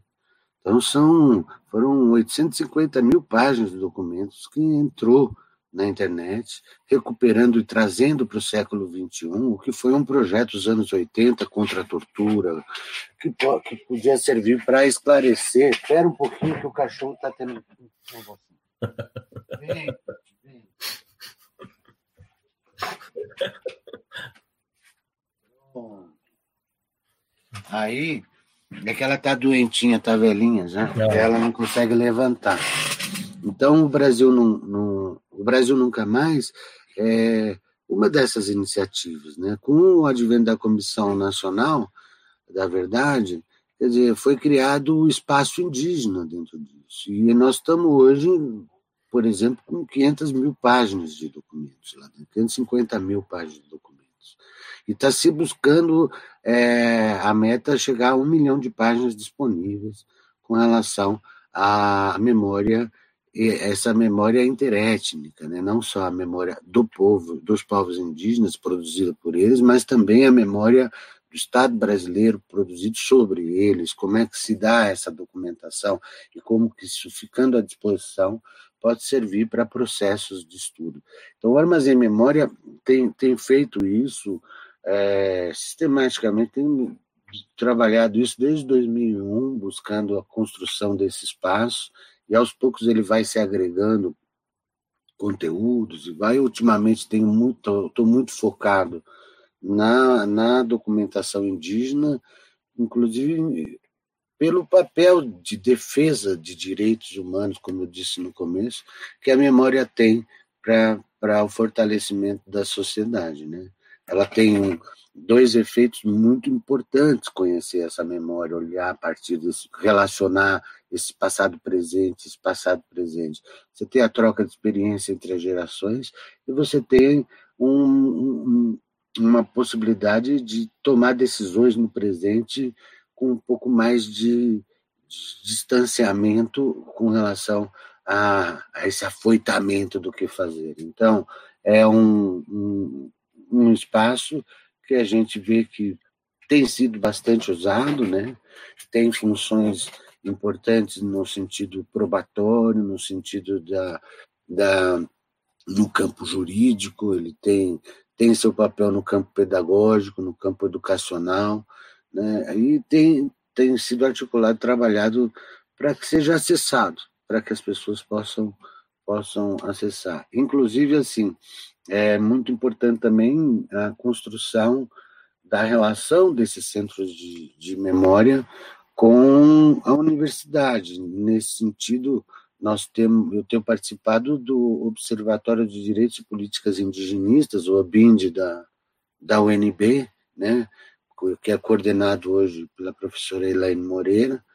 Então, são, foram 850 mil páginas de documentos que entrou na internet, recuperando e trazendo para o século XXI, o que foi um projeto dos anos 80 contra a tortura, que, que podia servir para esclarecer. Espera um pouquinho que o cachorro está tendo. Vem, vem. Aí, é que ela tá doentinha, tá velhinha já. É. Ela não consegue levantar. Então, o Brasil, não, não, o Brasil Nunca Mais é uma dessas iniciativas. Né? Com o advento da Comissão Nacional da Verdade, quer dizer, foi criado o espaço indígena dentro disso. E nós estamos hoje, por exemplo, com 500 mil páginas de documentos, lá dentro, 550 mil páginas de documentos. E está se buscando é, a meta chegar a um milhão de páginas disponíveis com relação à memória essa memória interétnica, né? não só a memória do povo, dos povos indígenas produzida por eles, mas também a memória do Estado brasileiro produzido sobre eles, como é que se dá essa documentação e como que isso ficando à disposição pode servir para processos de estudo. Então, o Armazém Memória tem, tem feito isso é, sistematicamente, tem trabalhado isso desde 2001, buscando a construção desse espaço, e aos poucos ele vai se agregando conteúdos e vai ultimamente tenho muito estou muito focado na, na documentação indígena inclusive pelo papel de defesa de direitos humanos como eu disse no começo que a memória tem para para o fortalecimento da sociedade né? Ela tem um, dois efeitos muito importantes conhecer essa memória, olhar a partir desse, relacionar esse passado presente, esse passado presente. Você tem a troca de experiência entre as gerações e você tem um, um, uma possibilidade de tomar decisões no presente com um pouco mais de, de distanciamento com relação a, a, esse afoitamento do que fazer. Então, é um, um, um espaço que a gente vê que tem sido bastante usado, né? tem funções importantes no sentido probatório, no sentido da, da no campo jurídico, ele tem, tem seu papel no campo pedagógico, no campo educacional, né? e tem, tem sido articulado, trabalhado para que seja acessado, para que as pessoas possam, possam acessar. Inclusive, assim, é muito importante também a construção da relação desses centros de, de memória com a universidade. Nesse sentido, nós temos, eu tenho participado do Observatório de Direitos e Políticas Indigenistas, o ABIND da, da UNB, né, que é coordenado hoje pela professora Elaine Moreira,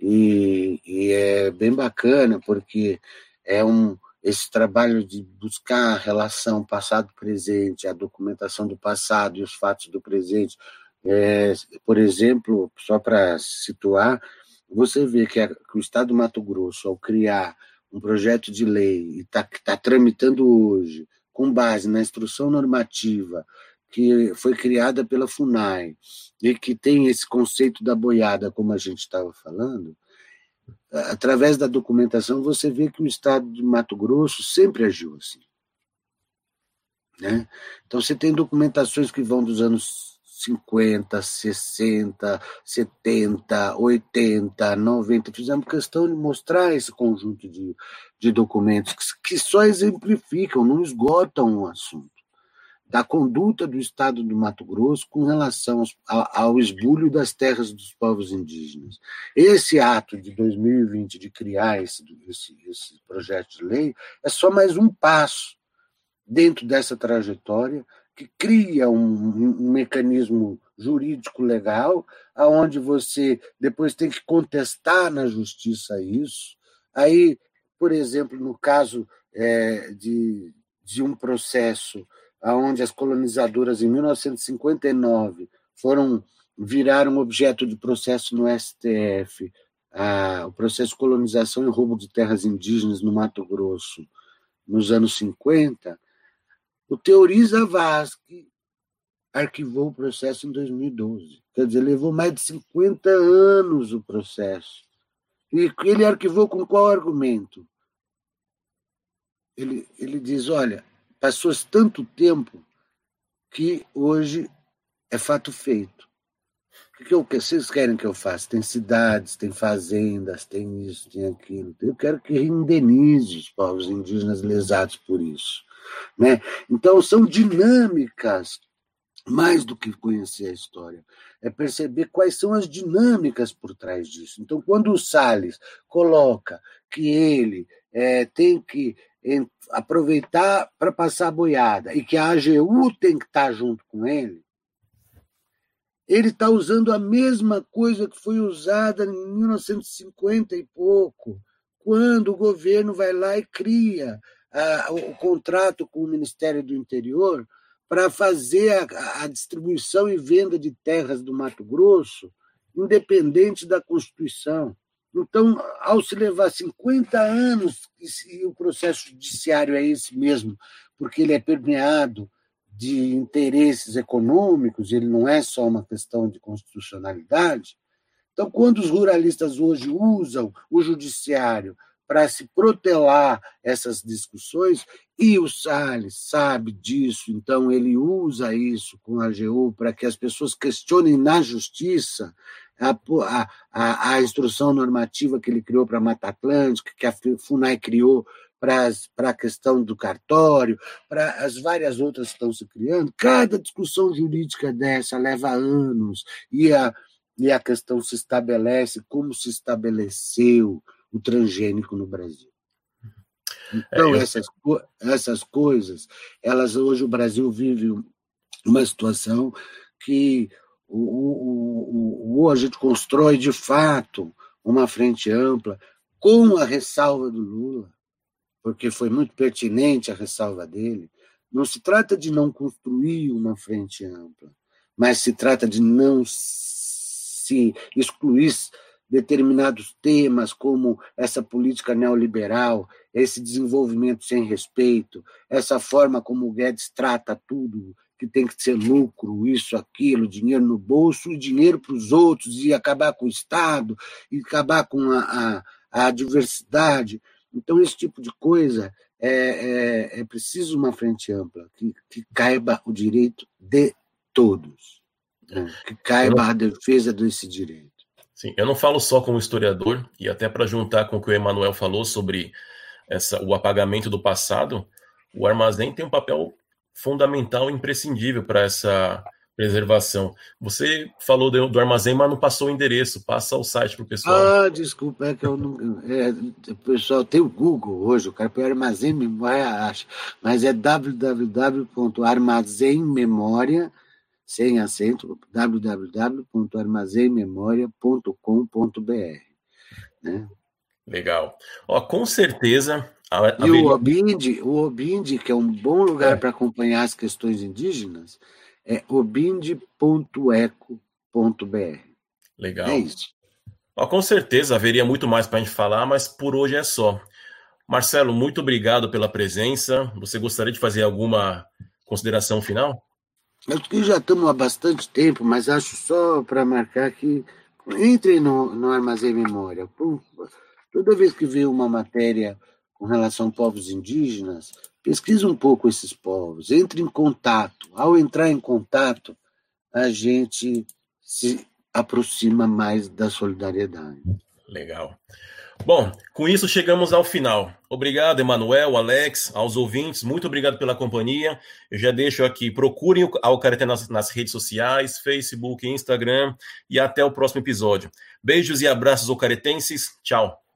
e, e é bem bacana, porque é um, esse trabalho de buscar a relação passado-presente, a documentação do passado e os fatos do presente. É, por exemplo, só para situar, você vê que, a, que, o Estado do Mato Grosso, ao criar um projeto de lei e está tá tramitando hoje, com base na instrução normativa que foi criada pela FUNAI e que tem esse conceito da boiada, como a gente estava falando, através da documentação, você vê que o estado de Mato Grosso sempre agiu assim. Né? Então, você tem documentações que vão dos anos 50, 60, 70, 80, 90. Fizemos questão de mostrar esse conjunto de, de documentos que, que só exemplificam, não esgotam o assunto da conduta do Estado do Mato Grosso com relação ao, ao esbulho das terras dos povos indígenas. Esse ato de 2020 de criar esse, esse, esse projeto de lei é só mais um passo dentro dessa trajetória que cria um, um mecanismo jurídico legal, aonde você depois tem que contestar na justiça isso. Aí, por exemplo, no caso é, de, de um processo aonde as colonizadoras em 1959 foram viraram objeto de processo no STF, a, o processo de colonização e roubo de terras indígenas no Mato Grosso, nos anos 50, o Teoriza Vasque arquivou o processo em 2012. Quer dizer, levou mais de 50 anos o processo. E ele arquivou com qual argumento? Ele, ele diz: olha, passou tanto tempo que hoje é fato feito. O que, eu, vocês querem que eu faça? Tem cidades, tem fazendas, tem isso, tem aquilo. Eu quero que indenize os povos indígenas lesados por isso. Né? Então, são dinâmicas mais do que conhecer a história, é perceber quais são as dinâmicas por trás disso. Então, quando o Salles coloca que ele é, tem que aproveitar para passar a boiada e que a AGU tem que estar junto com ele, ele está usando a mesma coisa que foi usada em 1950 e pouco, quando o governo vai lá e cria a, o contrato com o Ministério do Interior para fazer a, a, distribuição e venda de terras do Mato Grosso independente da Constituição. Então, ao se levar 50 anos, e o processo judiciário é esse mesmo, porque ele é permeado de interesses econômicos, ele não é só uma questão de constitucionalidade. Então, quando os ruralistas hoje usam o judiciário para se protelar essas discussões, e o Salles sabe disso, então ele usa isso com a AGU para que as pessoas questionem na justiça a, a, a instrução normativa que ele criou para a Mata Atlântica, que a FUNAI criou para a questão do cartório, para as várias outras que estão se criando. Cada discussão jurídica dessa leva anos e a, e a questão se estabelece como se estabeleceu o transgênico no Brasil. Então, é, eu... essas, essas coisas, elas hoje o Brasil vive uma situação que o, o, o, a gente constrói de fato uma frente ampla com a ressalva do Lula, porque foi muito pertinente a ressalva dele. Não se trata de não construir uma frente ampla, mas se trata de não se excluir determinados temas, como essa política neoliberal, esse desenvolvimento sem respeito, essa forma como o Guedes trata tudo, que tem que ser lucro, isso, aquilo, dinheiro no bolso, e dinheiro para os outros, e acabar com o Estado, e acabar com a, a, a diversidade. Então, esse tipo de coisa é, é, é preciso uma frente ampla, que, que caiba o direito de todos, né? que caiba a defesa desse direito. Sim, eu não falo só como historiador, e até para juntar com o que o Emanuel falou sobre essa, o apagamento do passado, o armazém tem um papel fundamental e imprescindível para essa preservação. Você falou do, do, armazém, mas não passou o endereço. Passa o site para o pessoal. Ah, desculpa, é que eu não. É, o pessoal tem o Google hoje, o cara põe armazém memória acha, mas é www.armazenmemoria.com sem acento, www.armazenmemoria.com.br. Né? Legal. Ó, com certeza. A, a e o Obinde, o Obinde, que é um bom lugar é. para acompanhar as questões indígenas, é obinde.eco.br. Legal. É isso. Ó, com certeza haveria muito mais para a gente falar, mas por hoje é só. Marcelo, muito obrigado pela presença. Você gostaria de fazer alguma consideração final? Acho que já estamos há bastante tempo, mas acho só para marcar que entre no, no Armazém Memória. Toda vez que vê uma matéria com relação a povos indígenas, pesquise um pouco esses povos, entre em contato. Ao entrar em contato, a gente se aproxima mais da solidariedade. Legal. Bom, com isso chegamos ao final. Obrigado, Emanuel, Alex, aos ouvintes, muito obrigado pela companhia. Eu já deixo aqui, procurem o Alcareté nas, nas redes sociais, Facebook, Instagram e até o próximo episódio. Beijos e abraços alcaretenses. Tchau.